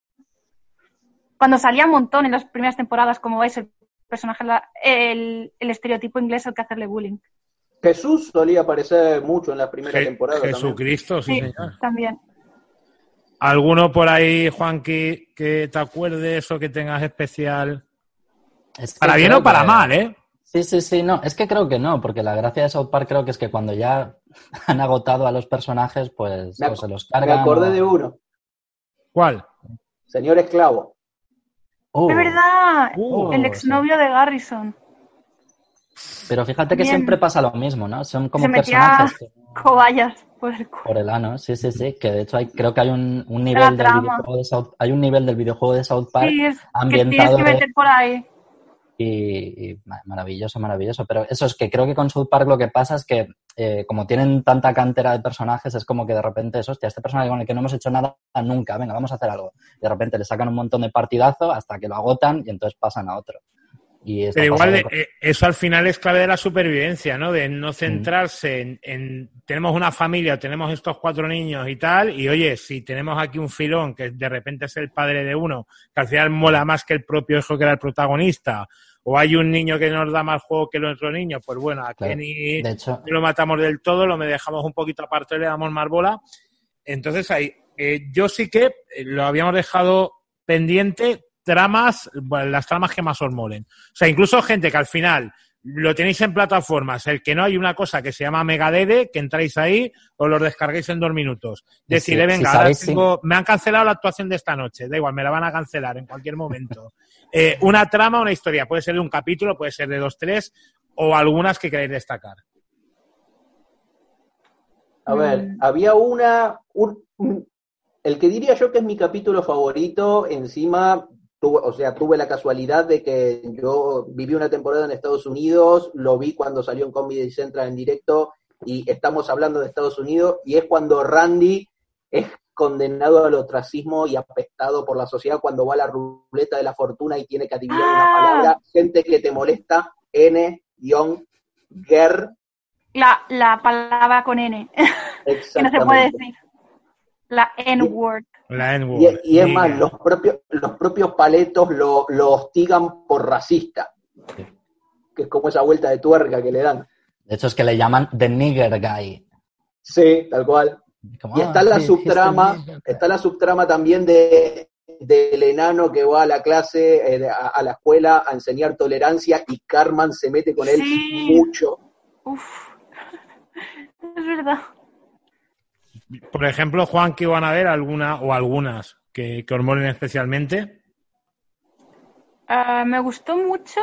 Cuando salía un montón en las primeras temporadas, como es el personaje, el, el estereotipo inglés al que hacerle bullying. Jesús solía aparecer mucho en la primera Je- temporada. también. Jesucristo, sí, Sí, señor. también. ¿Alguno por ahí, Juanqui, que te acuerdes o que tengas especial? Es que Para bien o para que- mal, ¿eh? Sí, sí, sí, no, es que creo que no, porque la gracia de South Park creo que es que cuando ya han agotado a los personajes, pues Me o se los Me cargan. acordé o- de uno. ¿Cuál? Señor Esclavo. Uh, Es verdad, Uh, el exnovio de Garrison. Pero fíjate que Bien. siempre pasa lo mismo, ¿no? Son como Se metía personajes que- cobayas por el culo. por el ano, sí, sí, sí, que de hecho hay, creo que hay un, un nivel del videojuego de South, hay un nivel del videojuego de South Park Sí, es que tienes ambientado que meter por ahí. y, y ma- maravilloso, maravilloso. Pero eso es que creo que con South Park lo que pasa es que eh, como tienen tanta cantera de personajes, es como que de repente es, hostia, este personaje con el que no hemos hecho nada nunca, venga, vamos a hacer algo. Y de repente le sacan un montón de partidazo hasta que lo agotan y entonces pasan a otro. Y Pero igual eh, eso al final es clave de la supervivencia, ¿no? De no centrarse en, en- tenemos una familia, tenemos estos cuatro niños y tal, y oye, si tenemos aquí un filón que de repente es el padre de uno, que al final mola más que el propio hijo que era el protagonista, o hay un niño que nos da más juego que el otro niño, pues bueno, a Claro. Kenny hecho, lo matamos del todo, lo me dejamos un poquito aparte y le damos más bola. Entonces ahí, eh, yo sí que lo habíamos dejado pendiente tramas, las tramas que más os molen. O sea, incluso gente que al final lo tenéis en plataformas, el que no hay una cosa que se llama Megadede, que entráis ahí o los descarguéis en dos minutos. Y Decir, si- eh, venga, si ahora sabéis, sí. tengo- me han cancelado la actuación de esta noche, da igual, me la van a cancelar en cualquier momento. Eh, una trama, una historia, puede ser de un capítulo, puede ser de dos, tres, o algunas que queréis destacar. A ver, Mm. había una, un- un- el que diría yo que es mi capítulo favorito, encima, tuve, o sea, tuve la casualidad de que yo viví una temporada en Estados Unidos, lo vi cuando salió en Comedy Central en directo y estamos hablando de Estados Unidos y es cuando Randy es condenado al ostracismo y apestado por la sociedad cuando va a la ruleta de la fortuna y tiene que adivinar una Ah. palabra, gente que te molesta, N-Ger, La, la palabra con N, que no se puede decir. La N-word. La. Y, y es más, los propios, los propios paletos lo, lo hostigan por racista. Que es como esa vuelta de tuerca que le dan. de hecho es que le llaman The Nigger Guy. Sí, tal cual. Como, Y ah, está la sí, subtrama, he's the nigger guy. está la subtrama también de del enano que va a la clase, eh, a, a la escuela a enseñar tolerancia y Carmen se mete con él Sí. mucho. Uf. Es verdad. Por ejemplo, Juan, que iban a ver alguna o algunas que, que os molen especialmente. Ah, me gustó mucho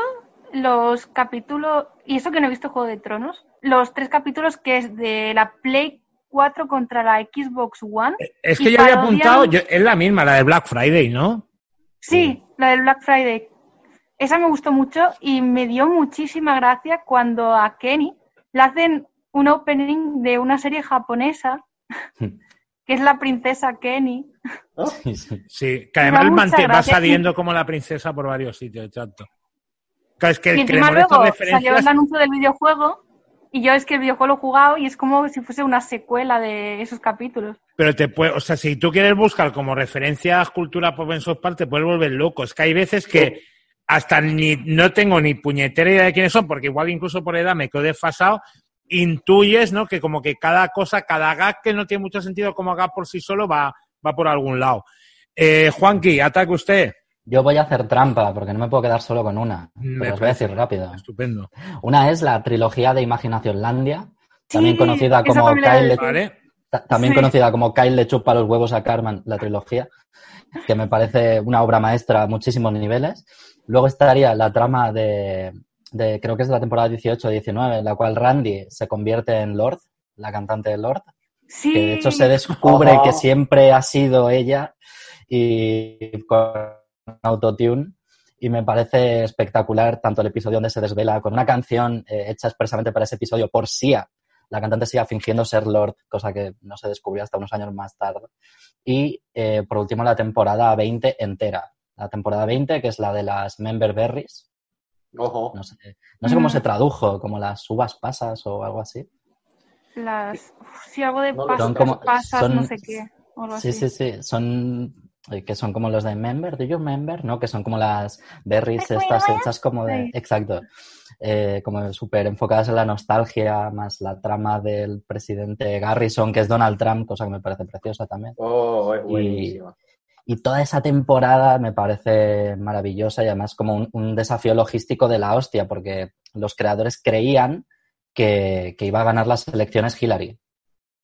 los capítulos, y eso que no he visto Juego de Tronos, los tres capítulos que es de la Play 4 contra la Xbox One. Es Y que yo había apuntado, yo- es la misma, la de Black Friday, ¿no? Sí, la del Black Friday. Esa me gustó mucho y me dio muchísima gracia cuando a Kenny le hacen un opening de una serie japonesa, que es la princesa Kenny. Sí, que además va saliendo como la princesa por varios sitios, exacto. Es que Y luego salió el anuncio del videojuego y yo es que el videojuego lo he jugado y es como si fuese una secuela de esos capítulos. pero te puede, o sea, si tú quieres buscar como referencias cultura pop en South Park, te puedes volver loco. Es que hay veces que hasta ni, no tengo ni puñetera idea de quiénes son, porque igual incluso por edad me quedo desfasado, intuyes, ¿no? Que como que cada cosa, cada gag que no tiene mucho sentido como gag por sí solo va, va por algún lado. Eh, Juanqui, ataque usted. Yo voy a hacer trampa porque no me puedo quedar solo con una. Me Pero os voy a decir rápido. Estupendo. Una es la trilogía de Imaginacionlandia, también Sí, conocida como también Kyle le, también Sí. conocida como Kyle le chupa los huevos a Carmen, la trilogía, que me parece una obra maestra a muchísimos niveles. Luego estaría la trama de, de creo que es de la temporada 18-19, en la cual Randy se convierte en Lord, la cantante de Lord, Sí, que de hecho se descubre que siempre ha sido ella y con autotune y me parece espectacular tanto el episodio donde se desvela con una canción eh, hecha expresamente para ese episodio por Sia, la cantante Sia fingiendo ser Lord, cosa que no se descubrió hasta unos años más tarde. Y eh, por último la temporada 20 entera, la temporada 20 que es la de las Member Berries, Ojo. no sé, no sé cómo Mm. se tradujo, como las uvas pasas o algo así. las, uf, sí, algo de No pasas, Son como- pasas, son- no sé qué. o algo Sí, así. sí, sí. Son eh, que son como los de Member, ¿do you remember? ¿No? Que son como las berries ¿Me estas hechas como de... Sí. Exacto. Eh, como súper enfocadas en la nostalgia, más la trama del presidente Garrison, que es Donald Trump, cosa que me parece preciosa también. Oh, es Y- buenísimo. Y toda esa temporada me parece maravillosa y además como un, un desafío logístico de la hostia, porque los creadores creían que, que iba a ganar las elecciones Hillary.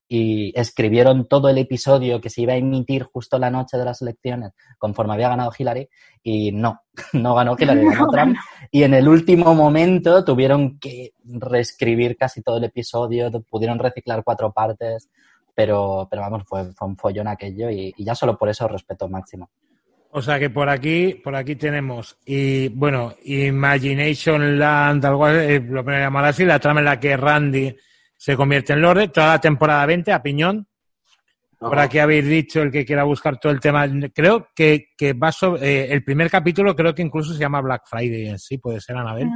Y escribieron todo el episodio que se iba a emitir justo la noche de las elecciones conforme había ganado Hillary y no, no ganó Hillary, ganó Trump. Y en el último momento tuvieron que reescribir casi todo el episodio, pudieron reciclar cuatro partes, pero, pero vamos, fue, fue un follón aquello y, y ya solo por eso respeto máximo. O sea que por aquí, por aquí tenemos, y bueno, Imagination Land, algo eh, lo voy a llamar así, la trama en la que Randy se convierte en Lorde, toda la temporada 20 a piñón. Por Ajá. aquí habéis dicho el que quiera buscar todo el tema. Creo que, que va sobre, eh, el primer capítulo creo que incluso se llama Black Friday en sí, puede ser, Anabel.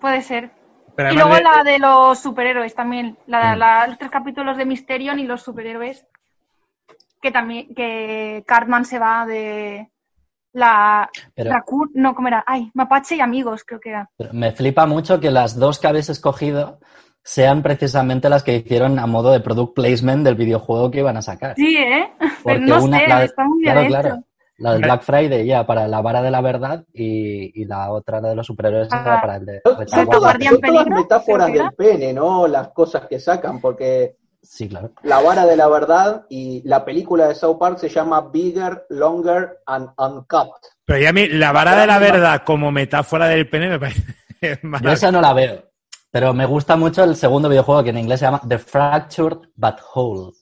Puede ser. Pero Y luego de- la de los superhéroes también. La, Mm. la- los tres capítulos de Mysterion y los superhéroes. Que también, que Cartman se va de la, Pero- la no, ¿cómo era? Ay, Mapache y amigos, creo que era. Pero me flipa mucho que las dos que habéis escogido sean precisamente las que hicieron a modo de product placement del videojuego que iban a sacar. Sí, ¿eh? Pero Porque no una- sé, la- está muy bien claro. La del Black Friday ya para la vara de la verdad y, y la otra, la de los superhéroes, Ah. para el de Son, son todas, metáforas del pene, ¿no? Las cosas que sacan, porque Sí, claro. la vara de la verdad y la película de South Park se llama Bigger, Longer and Uncut. Pero ya a mí, la vara de la verdad como metáfora del pene me parece Yo esa no la veo. Pero me gusta mucho el segundo videojuego que en inglés se llama The Fractured But Whole.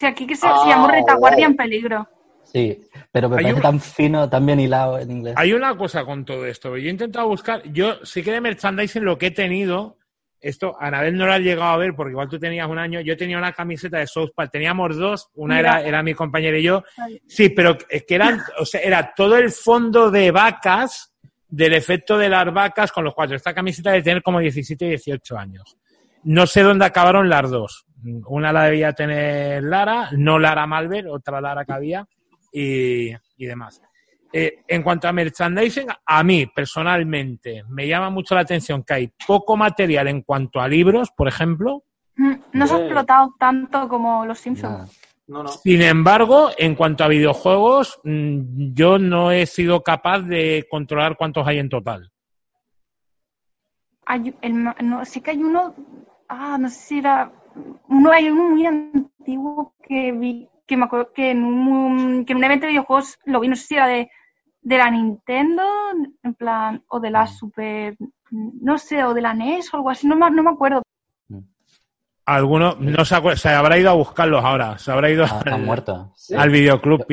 Sí, aquí que se, Ah, se llama Retaguardia en peligro. Sí, pero me Hay parece tan fino, tan bien hilado en inglés. Hay una cosa con todo esto. Yo he intentado buscar, yo sí que de merchandising lo que he tenido, esto Anabel no lo has llegado a ver porque igual tú tenías un año, yo tenía una camiseta de South Park, teníamos dos, una Mira. era, era mi compañera y yo, sí, pero es que eran, o sea, era todo el fondo de vacas, del efecto de las vacas con los cuatro. Esta camiseta de tener como 17 y 18 años. No sé dónde acabaron las dos. Una la debía tener Lara, no Lara Malver, otra Lara que había, y, y demás. Eh, en cuanto a merchandising, a mí personalmente me llama mucho la atención que hay poco material en cuanto a libros, por ejemplo. Mm, No se ha explotado tanto como los Simpsons. Nada. No, no. Sin embargo, en cuanto a videojuegos, mm, yo no he sido capaz de controlar cuántos hay en total. Hay, el no, sí que hay uno, ah, no sé si era, uno hay uno muy antiguo que vi, que me acuerdo que en un, que en un evento de videojuegos lo vi, no sé si era de, de la Nintendo, en plan, o de la Super, no sé, o de la NES o algo así, no, me- no me acuerdo. Alguno no se, acuer- se habrá ido a buscarlos ahora, se habrá ido Ha, ha al, muerto. Sí. al videoclub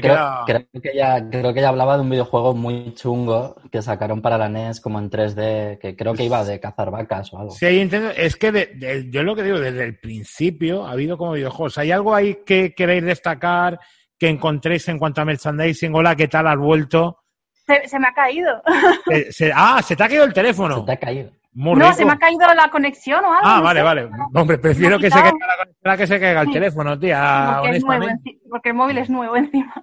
creo, quedado- creo que ya, creo que ya hablaba de un videojuego muy chungo que sacaron para la NES como en 3D, que creo que iba de cazar vacas o algo. Sí, ahí entiendo. Es que de- de- yo lo que digo, desde el principio ha habido como videojuegos. ¿Hay algo ahí que queréis destacar, que encontréis en cuanto a merchandising? Hola, ¿qué tal? ¿Has vuelto? Se, se me ha caído. Eh, se- ah, se te ha caído el teléfono. Se te ha caído. Muy no, rico. se me ha caído la conexión o algo. Ah, no vale, sé. vale. Hombre, prefiero que se caiga la conexión a que se caiga el Sí. teléfono, tía, porque, es nuevo, porque el móvil es nuevo encima.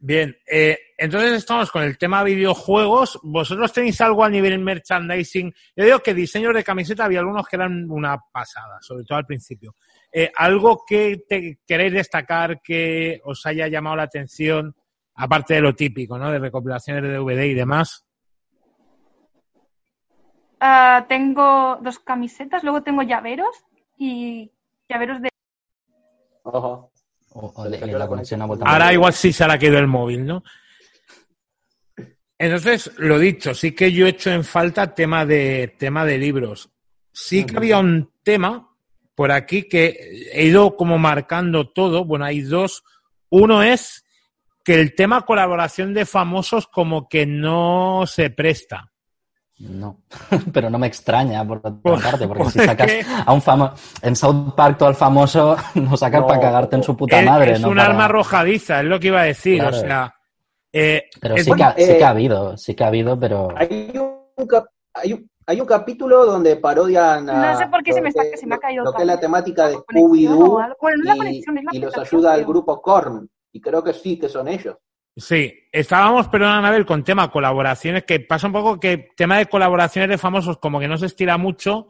Bien, eh, entonces estamos con el tema videojuegos. ¿Vosotros tenéis algo a nivel merchandising? Yo digo que diseños de camiseta había algunos que eran una pasada, sobre todo al principio. Eh, ¿Algo que te queréis destacar que os haya llamado la atención, aparte de lo típico, ¿no? De recopilaciones de DVD y demás. Ah, tengo dos camisetas, luego tengo llaveros y llaveros de... Ojo. Le la conexión ha Ahora igual sí se le ha quedado el móvil, ¿no? Entonces, lo dicho, sí que yo he hecho en falta tema de, tema de libros. Sí que había un tema por aquí que he ido como marcando todo. Bueno, hay dos. Uno es que el tema colaboración de famosos como que no se presta. No, pero no me extraña por otra parte, porque si sacas a un famoso, en South Park todo al famoso, lo sacas No, para cagarte en su puta madre, es ¿no? un Para- arma arrojadiza, es lo que iba a decir. Claro. O sea, eh, Pero es sí, bueno, que, ha- sí eh, que ha habido, sí que ha habido, pero Hay un, cap- hay, un, hay un capítulo donde parodian a No sé por qué se lo me está- que- se me ha caído lo que es la temática de Scooby-Doo. Bueno, no y, conexión, es la y los ayuda el creo. grupo Korn. Y creo que sí, que son ellos. Sí, estábamos, perdón, Anabel, con tema colaboraciones, que pasa un poco que tema de colaboraciones de famosos como que no se estira mucho,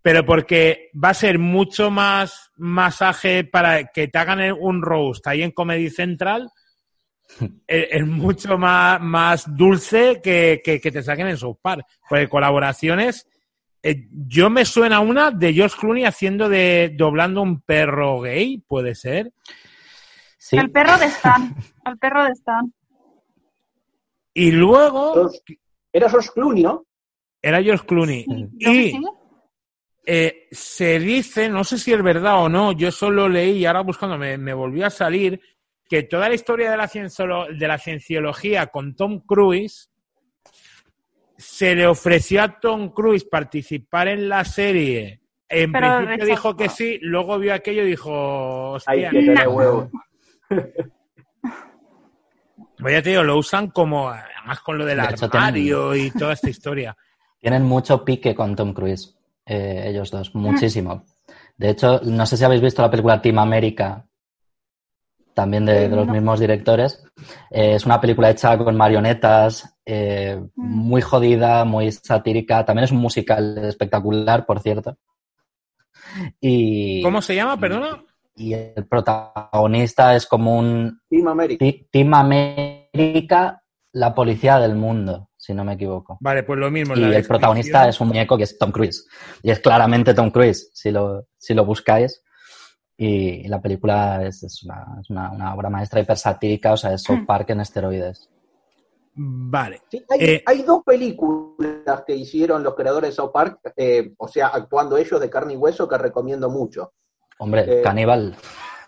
pero porque va a ser mucho más masaje para que te hagan un roast ahí en Comedy Central es, es mucho más, más dulce que, que, que te saquen en South Park. Porque colaboraciones, eh, yo me suena una de George Clooney haciendo de doblando un perro gay, puede ser. Sí, El perro de Stan. El perro de Stan. Y luego Era George Clooney, ¿no? era George Clooney. Y sí. eh, se dice, no sé si es verdad o no, yo solo leí y ahora buscando me, me volvió a salir que toda la historia de la, cienciolo- de la cienciología con Tom Cruise se le ofreció a Tom Cruise participar en la serie. En Pero principio rechazó. dijo que sí, luego vio aquello y dijo, que no. Ya te digo, lo usan como, además con lo del De armario y toda esta historia. tienen mucho pique con Tom Cruise, eh, ellos dos, muchísimo. De hecho, no sé si habéis visto la película Team America, también de, de los No. mismos directores. Eh, es una película hecha con marionetas, eh, muy jodida, muy satírica. También es un musical espectacular, por cierto. Y, ¿Cómo se llama, perdona? Y el protagonista es como un Team America. Ti- Team América, la policía del mundo, si no me equivoco. Vale, pues lo mismo. Y el protagonista es un muñeco que es Tom Cruise. Y es claramente Tom Cruise, si lo, si lo buscáis. Y, y la película es, es una, es una- una obra maestra hipersatírica, o sea, es South Park en esteroides. Vale. Sí, hay, Eh, hay dos películas que hicieron los creadores de South Park, eh, o sea, actuando ellos de carne y hueso, que recomiendo mucho. Hombre, Eh, caníbal.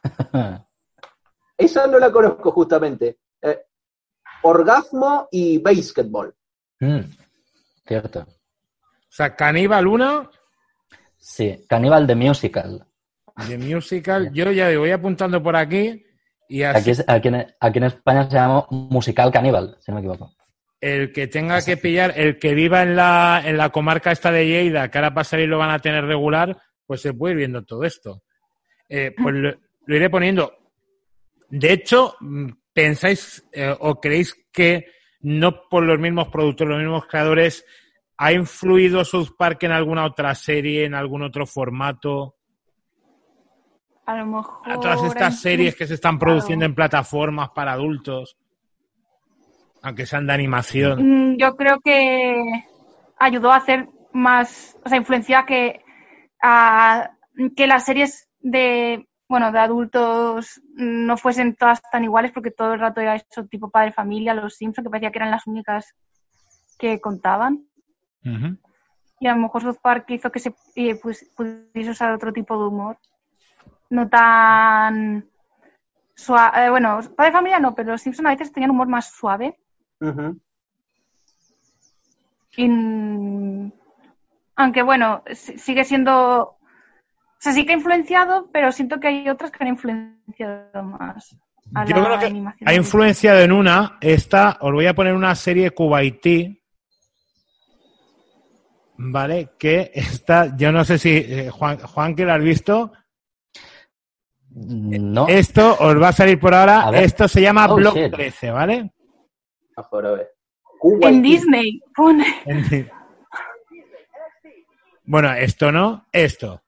Esa no la conozco justamente. Eh, Orgasmo y Basketball. Mm, cierto. O sea, Caníbal 1, Sí, caníbal de musical. de Musical. Yo ya voy apuntando por aquí y así Aquí, es- aquí, en, aquí en España se llama musical caníbal, si no me equivoco. el que tenga que pillar, el que viva en la, en la comarca esta de Lleida, que ahora para salir lo van a tener regular, pues se puede ir viendo todo esto. Eh, pues lo, lo iré poniendo. De hecho, mm, ¿pensáis eh, o creéis que no por los mismos productores, los mismos creadores, ha influido South Park en alguna otra serie, en algún otro formato? A lo mejor. A todas estas series que se están produciendo en plataformas para adultos, aunque sean de animación. Mm, Yo creo que ayudó a hacer más, o sea, influenció a que, a que las series de, bueno, de adultos no fuesen todas tan iguales porque todo el rato era eso tipo padre familia, los Simpson, que parecía que eran las únicas que contaban. Y a lo mejor South Park hizo que se eh, pues, pudiese usar otro tipo de humor. No tan suave. bueno, padre familia no, pero los Simpson a veces tenían humor más suave. Y, mm, aunque bueno, si- sigue siendo. O sea, sí que ha influenciado, pero siento que hay otras que han influenciado más. A Yo la creo que animación. ha influenciado en una, esta, os voy a poner una serie Kuwaití, ¿vale? Que está, yo no sé si, eh, Juan, Juan que lo has visto, No, esto os va a salir por ahora, esto se llama Oh, Block shit. 13, ¿vale? Mejor, a ver. Cuba En Disney, pone. Bueno, esto no, esto.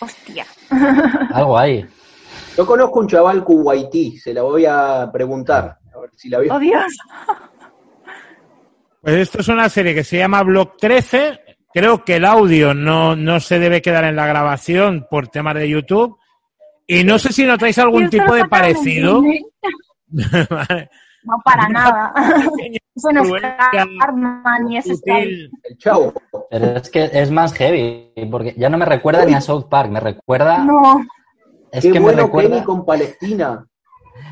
Hostia. algo hay. Yo conozco un chaval kuwaití, se la voy a preguntar. A ver si la vio. Oh, Dios. Pues esto es una serie que se llama Block 13. Creo que el audio no, no se debe quedar en la grabación por temas de YouTube. Y no sé si notáis algún tipo de parecido. No, para nada. Eso no es Cartman ni chavo. Pero es que es más heavy, porque ya no me recuerda ni a South Park, me recuerda... No. Es Qué que me recuerda... Kenny con Palestina.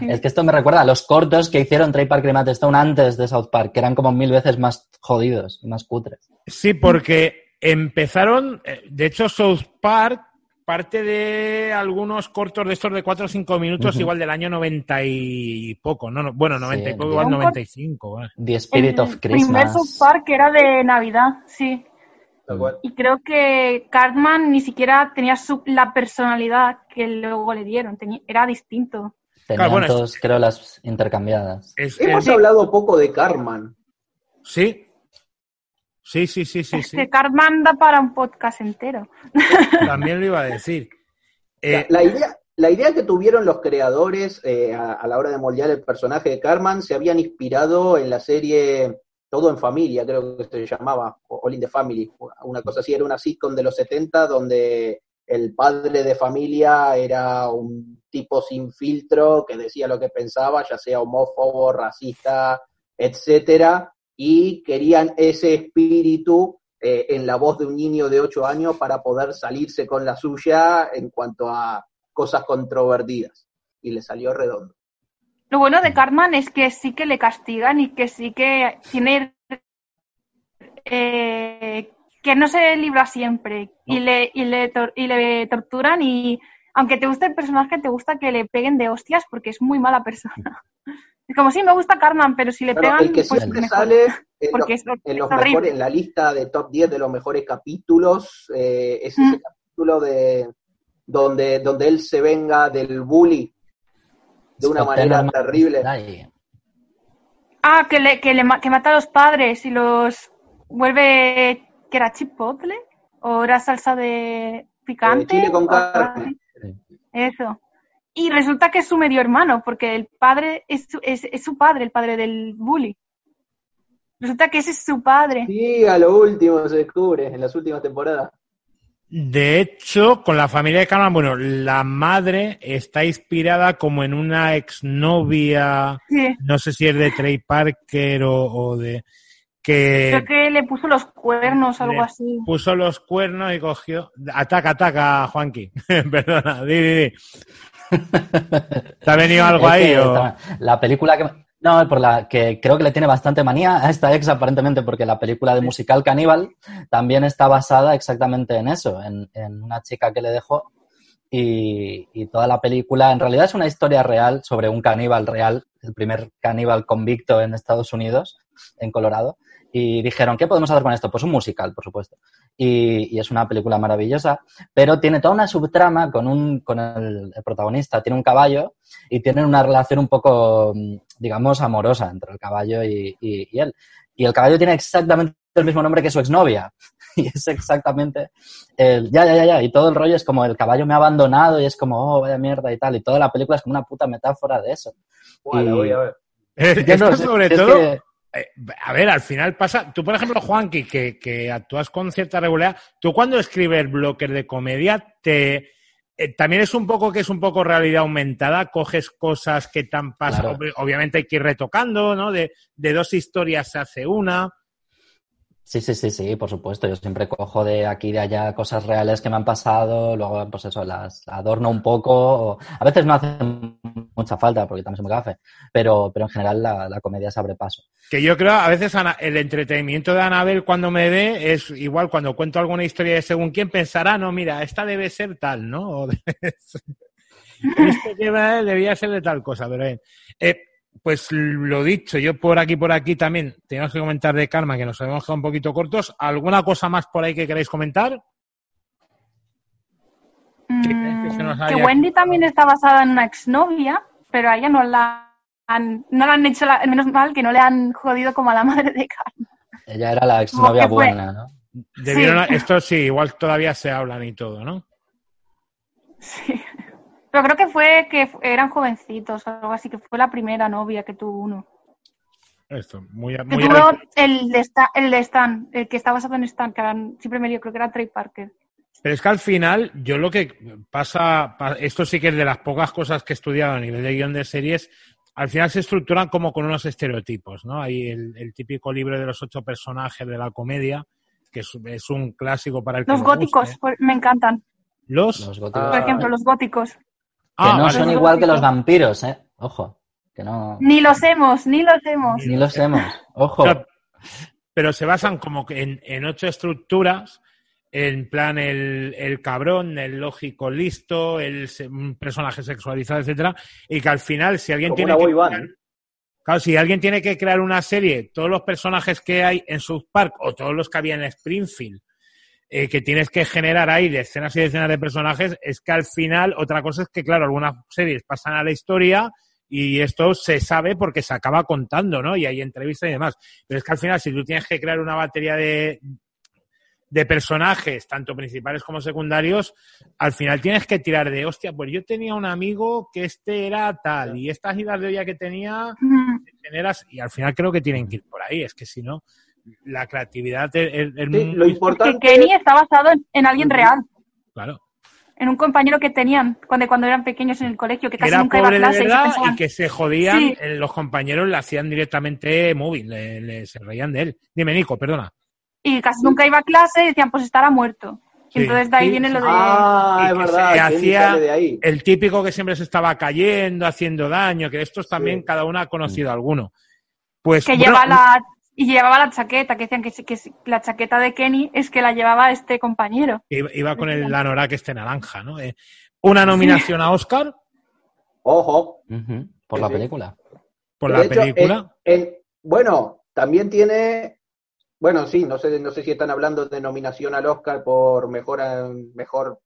Es que esto me recuerda a los cortos que hicieron Trey Parker y Matt Stone antes de South Park, que eran como mil veces más jodidos y más cutres. Sí, porque empezaron, eh, de hecho, South Park parte de algunos cortos de estos de 4 o 5 minutos, igual del año 90 y poco, no, no bueno, 90 y poco, el- igual Un cort- 95. vale. The Spirit el of primer Christmas. South Park era de Navidad, sí. Y creo que Cartman ni siquiera tenía su, la personalidad que luego le dieron. Tenía- era distinto. Tenían Claro, bueno, todos, creo, las intercambiadas. Es- Hemos es- hablado poco de Carman. Sí. Sí, sí, sí, sí, Es sí. para un podcast entero. También lo iba a decir. Eh, la, la idea, la idea que tuvieron los creadores eh, a, a la hora de moldear el personaje de Carmen se habían inspirado en la serie Todo en Familia, creo que se llamaba, All in the Family, una cosa así, era una sitcom de los 70 donde el padre de familia era un tipo sin filtro que decía lo que pensaba, ya sea homófobo, racista, etcétera, y querían ese espíritu eh, en la voz de un niño de 8 años para poder salirse con la suya en cuanto a cosas controvertidas. Y le salió redondo. Lo bueno de Cartman es que sí que le castigan y que sí que tiene eh, que no se libra siempre y, le, y, le y le torturan y aunque te guste el personaje, te gusta que le peguen de hostias porque es muy mala persona. Es como, sí, me gusta Cartman, pero si le Claro, pegan, el que pues siempre mejor. sale en, Porque los- es, hor- en los mejores, en la lista de top 10 de los mejores capítulos, eh, es ese Mm. capítulo de donde, donde él se venga del bully de una Scott manera terrible. Ah, que, le, que, le, que mata a los padres y los vuelve, que era chipotle o era salsa de picante. Eh, chile con carne. Eso. Y resulta que es su medio hermano, porque el padre es su, es, es su padre, el padre del bully. Resulta que ese es su padre. Sí, a lo último se descubre, en las últimas temporadas. De hecho, con la familia de Carmen, bueno, la madre está inspirada como en una exnovia, Sí. no sé si es de Trey Parker o, o de que Creo que le puso los cuernos algo así. puso los cuernos y cogió. Ataca, ataca, Juanqui. Perdona, di, di, di. ¿Te ha venido algo Es ahí? o- La película que... No, por la que creo que le tiene bastante manía a esta ex aparentemente porque la película de musical Caníbal también está basada exactamente en eso, en, en una chica que le dejó y, y toda la película en realidad es una historia real sobre un caníbal real, el primer caníbal convicto en Estados Unidos, en Colorado, y dijeron, ¿qué podemos hacer con esto? Pues un musical, por supuesto. Y, y es una película maravillosa, pero tiene toda una subtrama con, un, con el, el protagonista, tiene un caballo y tienen una relación un poco, mm, digamos, amorosa entre el caballo y, y- y él. Y el caballo tiene exactamente el mismo nombre que su exnovia. Y es exactamente el ya, ya, ya, ya. Y todo el rollo es como el caballo me ha abandonado y es como, oh, vaya mierda y tal. Y toda la película es como una puta metáfora de eso. Y- voy a ver. Eh, esto no sé, sobre es todo, que- eh, a ver, al final pasa. Tú, por ejemplo, Juanqui, que, que actúas con cierta regularidad, tú cuando escribes bloques de comedia, te. eh, también es un poco que es un poco realidad aumentada, coges cosas que pasado, Claro. obviamente hay que ir retocando, ¿no? De, de dos historias se hace una. Sí, sí, sí, sí, por supuesto. Yo siempre cojo de aquí y de allá cosas reales que me han pasado, luego, pues eso, las adorno un poco. o- A veces no hace mucha falta porque también soy gafe, pero, pero en general la, comedia se abre paso. Que yo creo, a veces el entretenimiento de Anabel cuando me ve es igual cuando cuento alguna historia de según quién pensará, no, mira, esta debe ser tal, ¿no? Va, debía ser de tal cosa, pero bien. Eh, pues lo dicho, yo por aquí, por aquí también tenemos que comentar de Karma, que nos habíamos quedado un poquito cortos. ¿Alguna cosa más por ahí que queráis comentar? que Mm, haya que Wendy también está basada en una exnovia, pero a ella no la han, no la han hecho, la- menos mal que no le han jodido como a la madre de Carmen. Ella era la exnovia buena, ¿no? Debieron, Sí. Esto sí, igual todavía se hablan y todo, ¿no? Sí. Pero creo que fue que eran jovencitos o algo así, que fue la primera novia que tuvo uno. Esto, muy, Que muy tuvo el de, Stan, el de Stan, el que está basado en Stan, que eran, siempre me lío, creo que era Trey Parker. Pero es que al final, yo lo que pasa, pa- esto sí que es de las pocas cosas que he estudiado a nivel de guion de series, al final se estructuran como con unos estereotipos, ¿no? Hay el, el típico libro de los ocho personajes de la comedia, que es, es un clásico para el que Los le góticos guste. me encantan. Los, Los góticos. Por ejemplo, los góticos. Que Ah, no vale. son igual que los vampiros, ¿eh? Ojo, que no... Ni los hemos, ni los hemos. Ni los hemos. Ojo. O sea, pero se basan como que en, en ocho estructuras, en plan el, el cabrón, el lógico listo, el personaje sexualizado, etcétera, y que al final si alguien Como tiene que crear- claro, si alguien tiene que crear una serie, todos los personajes que hay en South Park o todos los que había en Springfield, eh, que tienes que generar ahí decenas y decenas de personajes, es que al final, otra cosa es que, claro, algunas series pasan a la historia y esto se sabe porque se acaba contando, ¿no? Y hay entrevistas y demás. Pero es que al final, si tú tienes que crear una batería de, de personajes, tanto principales como secundarios, al final tienes que tirar de, hostia, pues yo tenía un amigo que este era tal, y estas idas de olla que tenía, generas, y al final creo que tienen que ir por ahí, es que si no, la creatividad es, es- es Sí, muy- lo Que importante Kenny está basado en, en alguien real, claro. en un compañero que tenían cuando, cuando eran pequeños en el colegio, que Que casi era nunca iba a pobre de clase y pensaban- que se jodían, Sí. eh, los compañeros le hacían directamente móvil, le, le- se reían de él. Dime, Nico, perdona. y casi nunca iba a clase y decían, pues estará muerto. Y Sí. entonces de ahí Sí, viene lo de... Ah, Y es que verdad, se Kenny hacía- sale de ahí. El típico que siempre se estaba cayendo, haciendo daño, que estos también Sí. cada uno ha conocido alguno. Pues que bueno, lleva la y llevaba la chaqueta, que decían que, que la chaqueta de Kenny es que la llevaba este compañero. iba, iba con el anorak este naranja, ¿no? Eh, una nominación a Oscar Ojo. Por Sí, la sí. película. por De la hecho, película. en- en- bueno, también tiene, bueno, sí, no sé, no sé si están hablando de nominación al Oscar por mejor, eh, mejor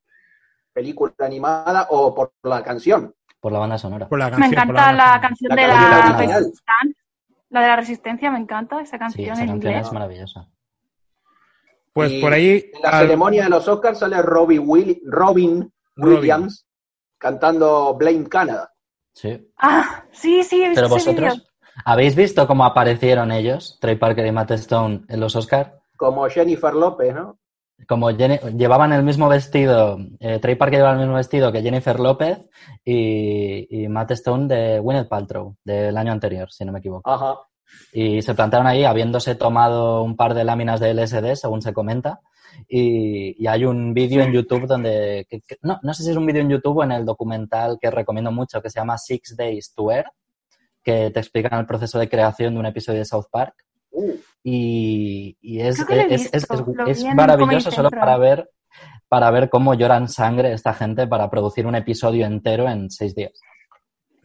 película animada o por la canción. Por la banda sonora. Por la Me canción, por encanta la banda canción La de la original. La de la Resistencia, me encanta esa Sí, canción esa en canción inglés. es maravillosa. Pues Y por ahí. En la al- ceremonia de los Oscars sale Robbie Willi- Robin Robin. Williams cantando Blame Canada. Sí. Ah, sí, sí, he visto Pero vosotros, ¿habéis visto cómo aparecieron ellos, Trey Parker y Matt Stone, en los Oscar? Como Jennifer López, ¿no? Como Jenny- llevaban el mismo vestido, eh, Trey Parker llevaba el mismo vestido que Jennifer López y, y Matt Stone de Gwyneth Paltrow, del año anterior, si no me equivoco. Ajá. Y se plantaron ahí habiéndose tomado un par de láminas de LSD, según se comenta. Y, y hay un vídeo en YouTube donde, que- que- no, no sé si es un vídeo en YouTube o en el documental que recomiendo mucho, que se llama Six Days to Air, que te explican el proceso de creación de un episodio de South Park. Uh, Y, y es, es, es- es- maravilloso solo para ver, para ver cómo lloran sangre esta gente para producir un episodio entero en seis días.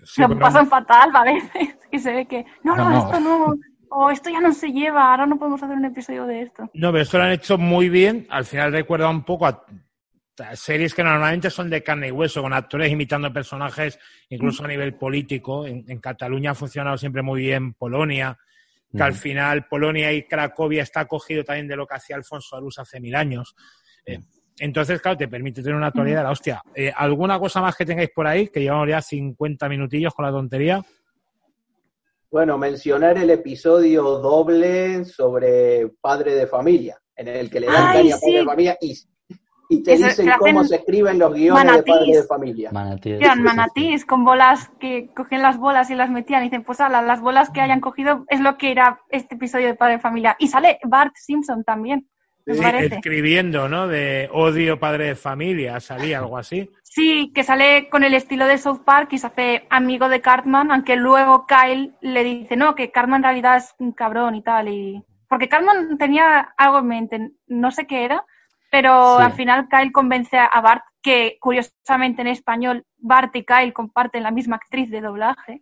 Sí, Lo pasan fatal a veces, que se ve que, no, no, esto no, o esto ya no se lleva, ahora no podemos hacer un episodio de esto. No, pero esto lo han hecho muy bien. Al final recuerda un poco a a series que normalmente son de carne y hueso, con actores imitando personajes, incluso a nivel político. En, en Cataluña ha funcionado siempre muy bien Polonia, que al final Polonia y Cracovia está cogido también de lo que hacía Alfonso Arús hace mil años. Eh, entonces, claro, te permite tener una actualidad de la hostia. Eh, ¿Alguna cosa más que tengáis por ahí? Que llevamos ya 50 minutillos con la tontería. bueno, mencionar el episodio doble sobre padre de familia, en el que le dan Ay, caña a padre sí. de familia y, y te Eso, dicen cómo se escriben los guiones de manatís. padre de familia. Manatíes. Manatís con bolas que cogían las bolas y las metían y dicen, pues ala, las bolas que hayan cogido es lo que era este episodio de Padre de Familia. Y sale Bart Simpson también, Sí, escribiendo, ¿no? De odio padre de familia, salía algo así. Sí, que sale con el estilo de South Park y se hace amigo de Cartman, aunque luego Kyle le dice, no, que Cartman en realidad es un cabrón y tal. y Porque Cartman tenía algo en mente, no sé qué era, pero Sí. al final Kyle convence a Bart, que curiosamente en español Bart y Kyle comparten la misma actriz de doblaje.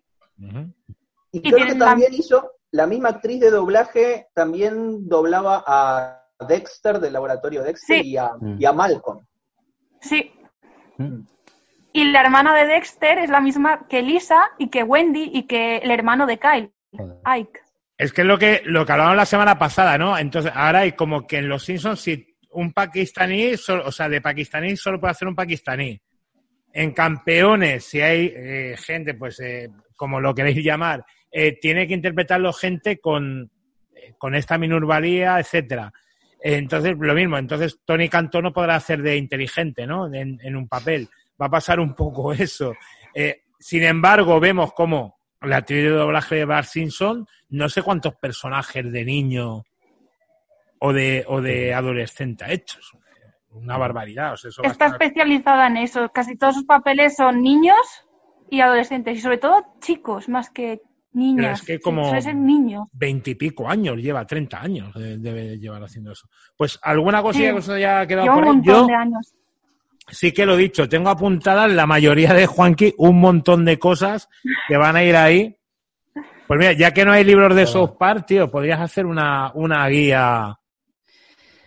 Y Y creo que la- también hizo, la misma actriz de doblaje también doblaba a Dexter del laboratorio Dexter Sí. y, a, Mm. y a Malcolm. Sí, Mm. y la hermana de Dexter es la misma que Lisa y que Wendy y que el hermano de Kyle. Ike. Es que es lo que, lo que hablábamos la semana pasada, ¿no? Entonces, ahora hay como que en los Simpsons, si un pakistaní, solo- o sea, de pakistaní solo puede hacer un pakistaní. En campeones, si hay eh, gente, pues, eh, como lo queréis llamar, eh, tiene que interpretarlo gente con, eh, con esta minusvalía, etcétera. Entonces, lo mismo, entonces Tony Cantó no podrá hacer de inteligente, ¿no? En, en un papel. Va a pasar un poco eso. Eh, sin embargo, vemos como la actriz de doblaje de Bart Simpson, no sé cuántos personajes de niño o de, o de adolescente ha hecho. Es Una barbaridad. O sea, eso Está estar- especializada en eso. Casi todos sus papeles son niños y adolescentes, y sobre todo chicos, más que niñas. es que como- veintipico años, lleva 30 años, eh, debe llevar haciendo eso. Pues alguna cosilla Sí. que os haya quedado un por montón Yo de años. sí que lo he dicho, tengo apuntadas la mayoría de Juanqui, un montón de cosas que van a ir ahí. Pues mira, ya que no hay libros de Park, tío, podrías hacer una, una guía.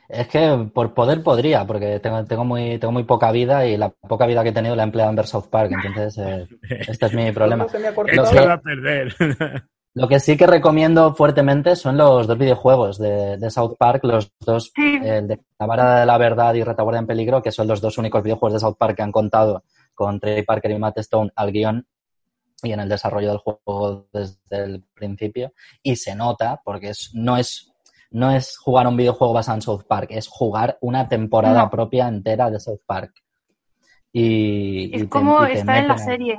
Es que por poder podría, porque tengo, tengo, muy, tengo muy poca vida y la poca vida que he tenido la he empleado en ver South Park, entonces eh, este es mi problema. No se me ha Lo que- Echado a perder. Lo que sí que recomiendo fuertemente son los dos videojuegos de, de South Park, los dos, Sí. el de La Vara de la Verdad y Retaguardia en Peligro, que son los dos únicos videojuegos de South Park que han contado con Trey Parker y Matt Stone al guion y en el desarrollo del juego desde el principio. Y se nota, porque es, no, es, no es jugar un videojuego basado en South Park, es jugar una temporada No. propia entera de South Park. Y, y Es te- como y te estar en la serie.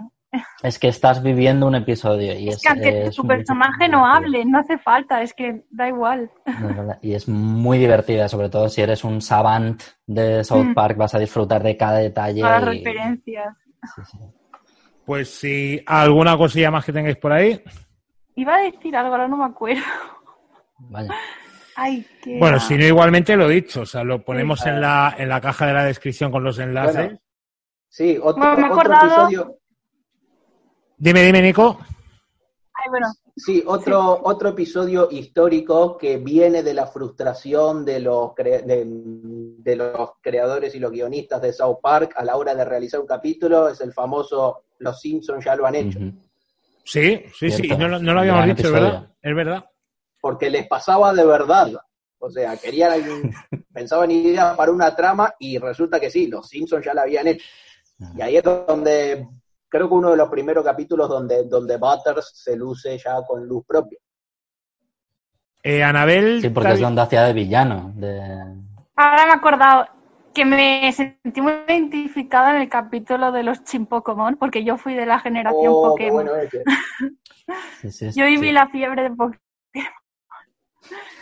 Es que estás viviendo un episodio y es, Es que aunque es tu personaje no hable, no hace falta, es que da igual. Y es muy divertida, sobre todo si eres un savant de South Mm. Park, vas a disfrutar de cada detalle. Todas las y- referencias. sí, sí. Pues si alguna cosilla más que tengáis por ahí. Iba a decir algo, ahora no me acuerdo. Vaya. Ay, qué. Bueno, si no, igualmente lo dicho. O sea, lo ponemos Sí. en la, en la caja de la descripción con los enlaces. Bueno. Sí, otro, Bueno, me he otro episodio. Dime, dime, Nico. Ay, bueno, Sí, otro, otro episodio histórico que viene de la frustración de los, cre- de, de los creadores y los guionistas de South Park a la hora de realizar un capítulo es el famoso Los Simpsons ya lo han hecho. Sí, sí, sí. Cierto. No, lo- no lo habíamos dicho, es episodio. verdad. Es verdad. Porque les pasaba de verdad. O sea, querían, algún- pensaban ideas para una trama y resulta que sí, los Simpsons ya la habían hecho. Y ahí es donde, creo que uno de los primeros capítulos donde, donde Butters se luce ya con luz propia. Eh, Anabel. Sí, porque ¿te es donde hacía de villano. De... ahora me he acordado que me sentí muy identificada en el capítulo de los Chimpocomon, porque yo fui de la generación Oh, Pokémon. bueno ese. Sí, sí, Yo viví sí. la fiebre de Pokémon.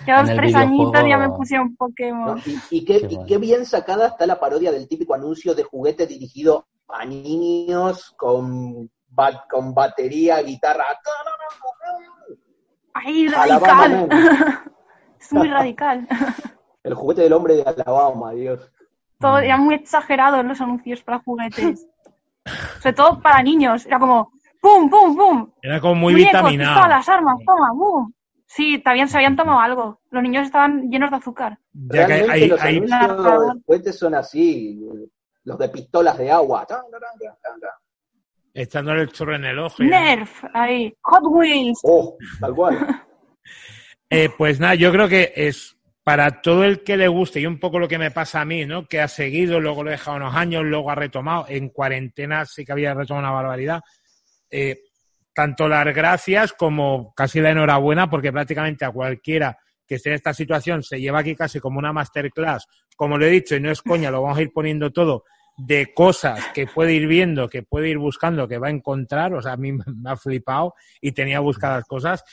Ya En el tres añitos ya me pusieron ¿no? Pokémon. Y, y qué, Qué y qué bien sacada está la parodia del típico anuncio de juguete dirigido a niños con, ba- con batería, guitarra. ¡Ay, radical! Es muy radical. El juguete del hombre de Alabama, Dios. Todo, eran muy exagerados los anuncios para juguetes. Sobre todo para niños. Era como ¡pum, pum, pum! Era como muy Muñecos, vitaminado. pistolas, armas, toma, boom. Sí, también se habían tomado algo. Los niños estaban llenos de azúcar. Ya que Realmente hay, los hay- anuncios de juguetes son así. Los de pistolas de agua. echándole el chorro en el ojo. ya. Nerf, ahí. Hot Wheels. Oh, tal cual. Eh, pues nada, yo creo que es para todo el que le guste y un poco lo que me pasa a mí, ¿no? Que ha seguido, luego lo he dejado unos años, luego ha retomado. En cuarentena sí que había retomado una barbaridad. Eh, tanto las gracias como casi la enhorabuena, porque prácticamente a cualquiera que esté en esta situación se lleva aquí casi como una masterclass. Como lo he dicho, y no es coña, lo vamos a ir poniendo todo de cosas que puede ir viendo, que puede ir buscando, que va a encontrar. O sea, a mí me ha flipado y tenía buscadas cosas.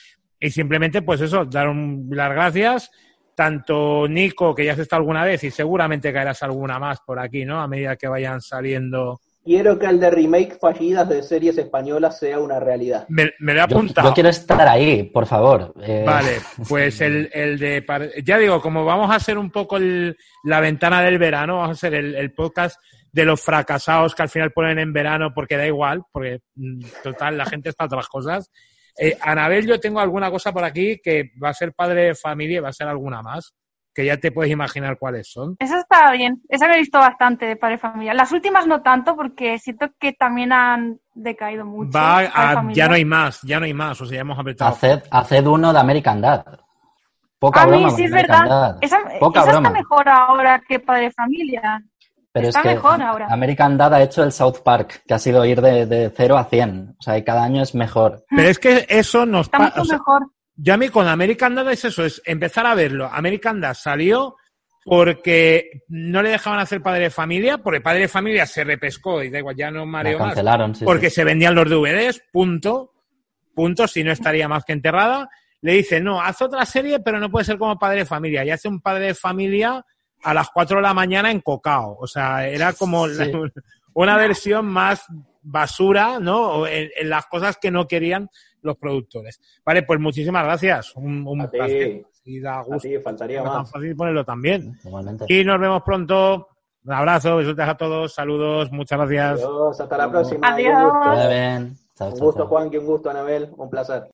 Y simplemente, pues eso, dar un- las gracias. Tanto Nico, que ya has estado alguna vez, y seguramente caerás alguna más por aquí, ¿no? A medida que vayan saliendo. Quiero que el de remake fallidas de series españolas sea una realidad. Me, me lo he Yo, apuntado. yo quiero estar ahí, por favor. Eh, Vale, pues el, el de... par- Ya digo, como vamos a hacer un poco el- la ventana del verano, vamos a hacer el, el podcast de los fracasados que al final ponen en verano porque da igual, porque mm, total, la gente está a otras cosas. Eh, Anabel, yo tengo alguna cosa por aquí que va a ser padre de familia y va a ser alguna más, que ya te puedes imaginar cuáles son. Esa está bien. Esa me he visto bastante de Padre Familia. Las últimas no tanto porque siento que también han decaído mucho. Va a, ya no hay más, ya no hay más, o sea, ya hemos apretado. Haced, haced uno de American Dad. Poca A mí sí es verdad. Dad. Esa, Poca esa broma. está mejor ahora que Padre Familia. Pero está es que mejor ahora. American Dad ha hecho el South Park, que ha sido ir de, de 0 a 100. O sea, y cada año es mejor. Pero es que eso nos Está mucho mejor. Yo a mí con American Dad es eso, es empezar a verlo. American Dad salió porque no le dejaban hacer padre de familia, porque padre de familia se repescó y da igual, ya no mareo más. cancelaron, sí, porque sí. se vendían los DVDs, punto. Punto, si no estaría más que enterrada. Le dice, no, haz otra serie, pero no puede ser como padre de familia. Y hace un padre de familia a las 4 de la mañana en Cocao. O sea, era como la- una versión más basura, ¿no? En, en las cosas que no querían los productores. Vale, pues muchísimas gracias. Un, un placer. Y da gusto. Faltaría No es tan más. fácil ponerlo también. Igualmente. Y nos vemos pronto. Un abrazo, besos a todos, saludos, muchas gracias. Adiós, hasta la próxima. Adiós. Un gusto, Vaya bien. Chao, un chao, gusto chao. Juan, y un gusto Anabel. Un placer.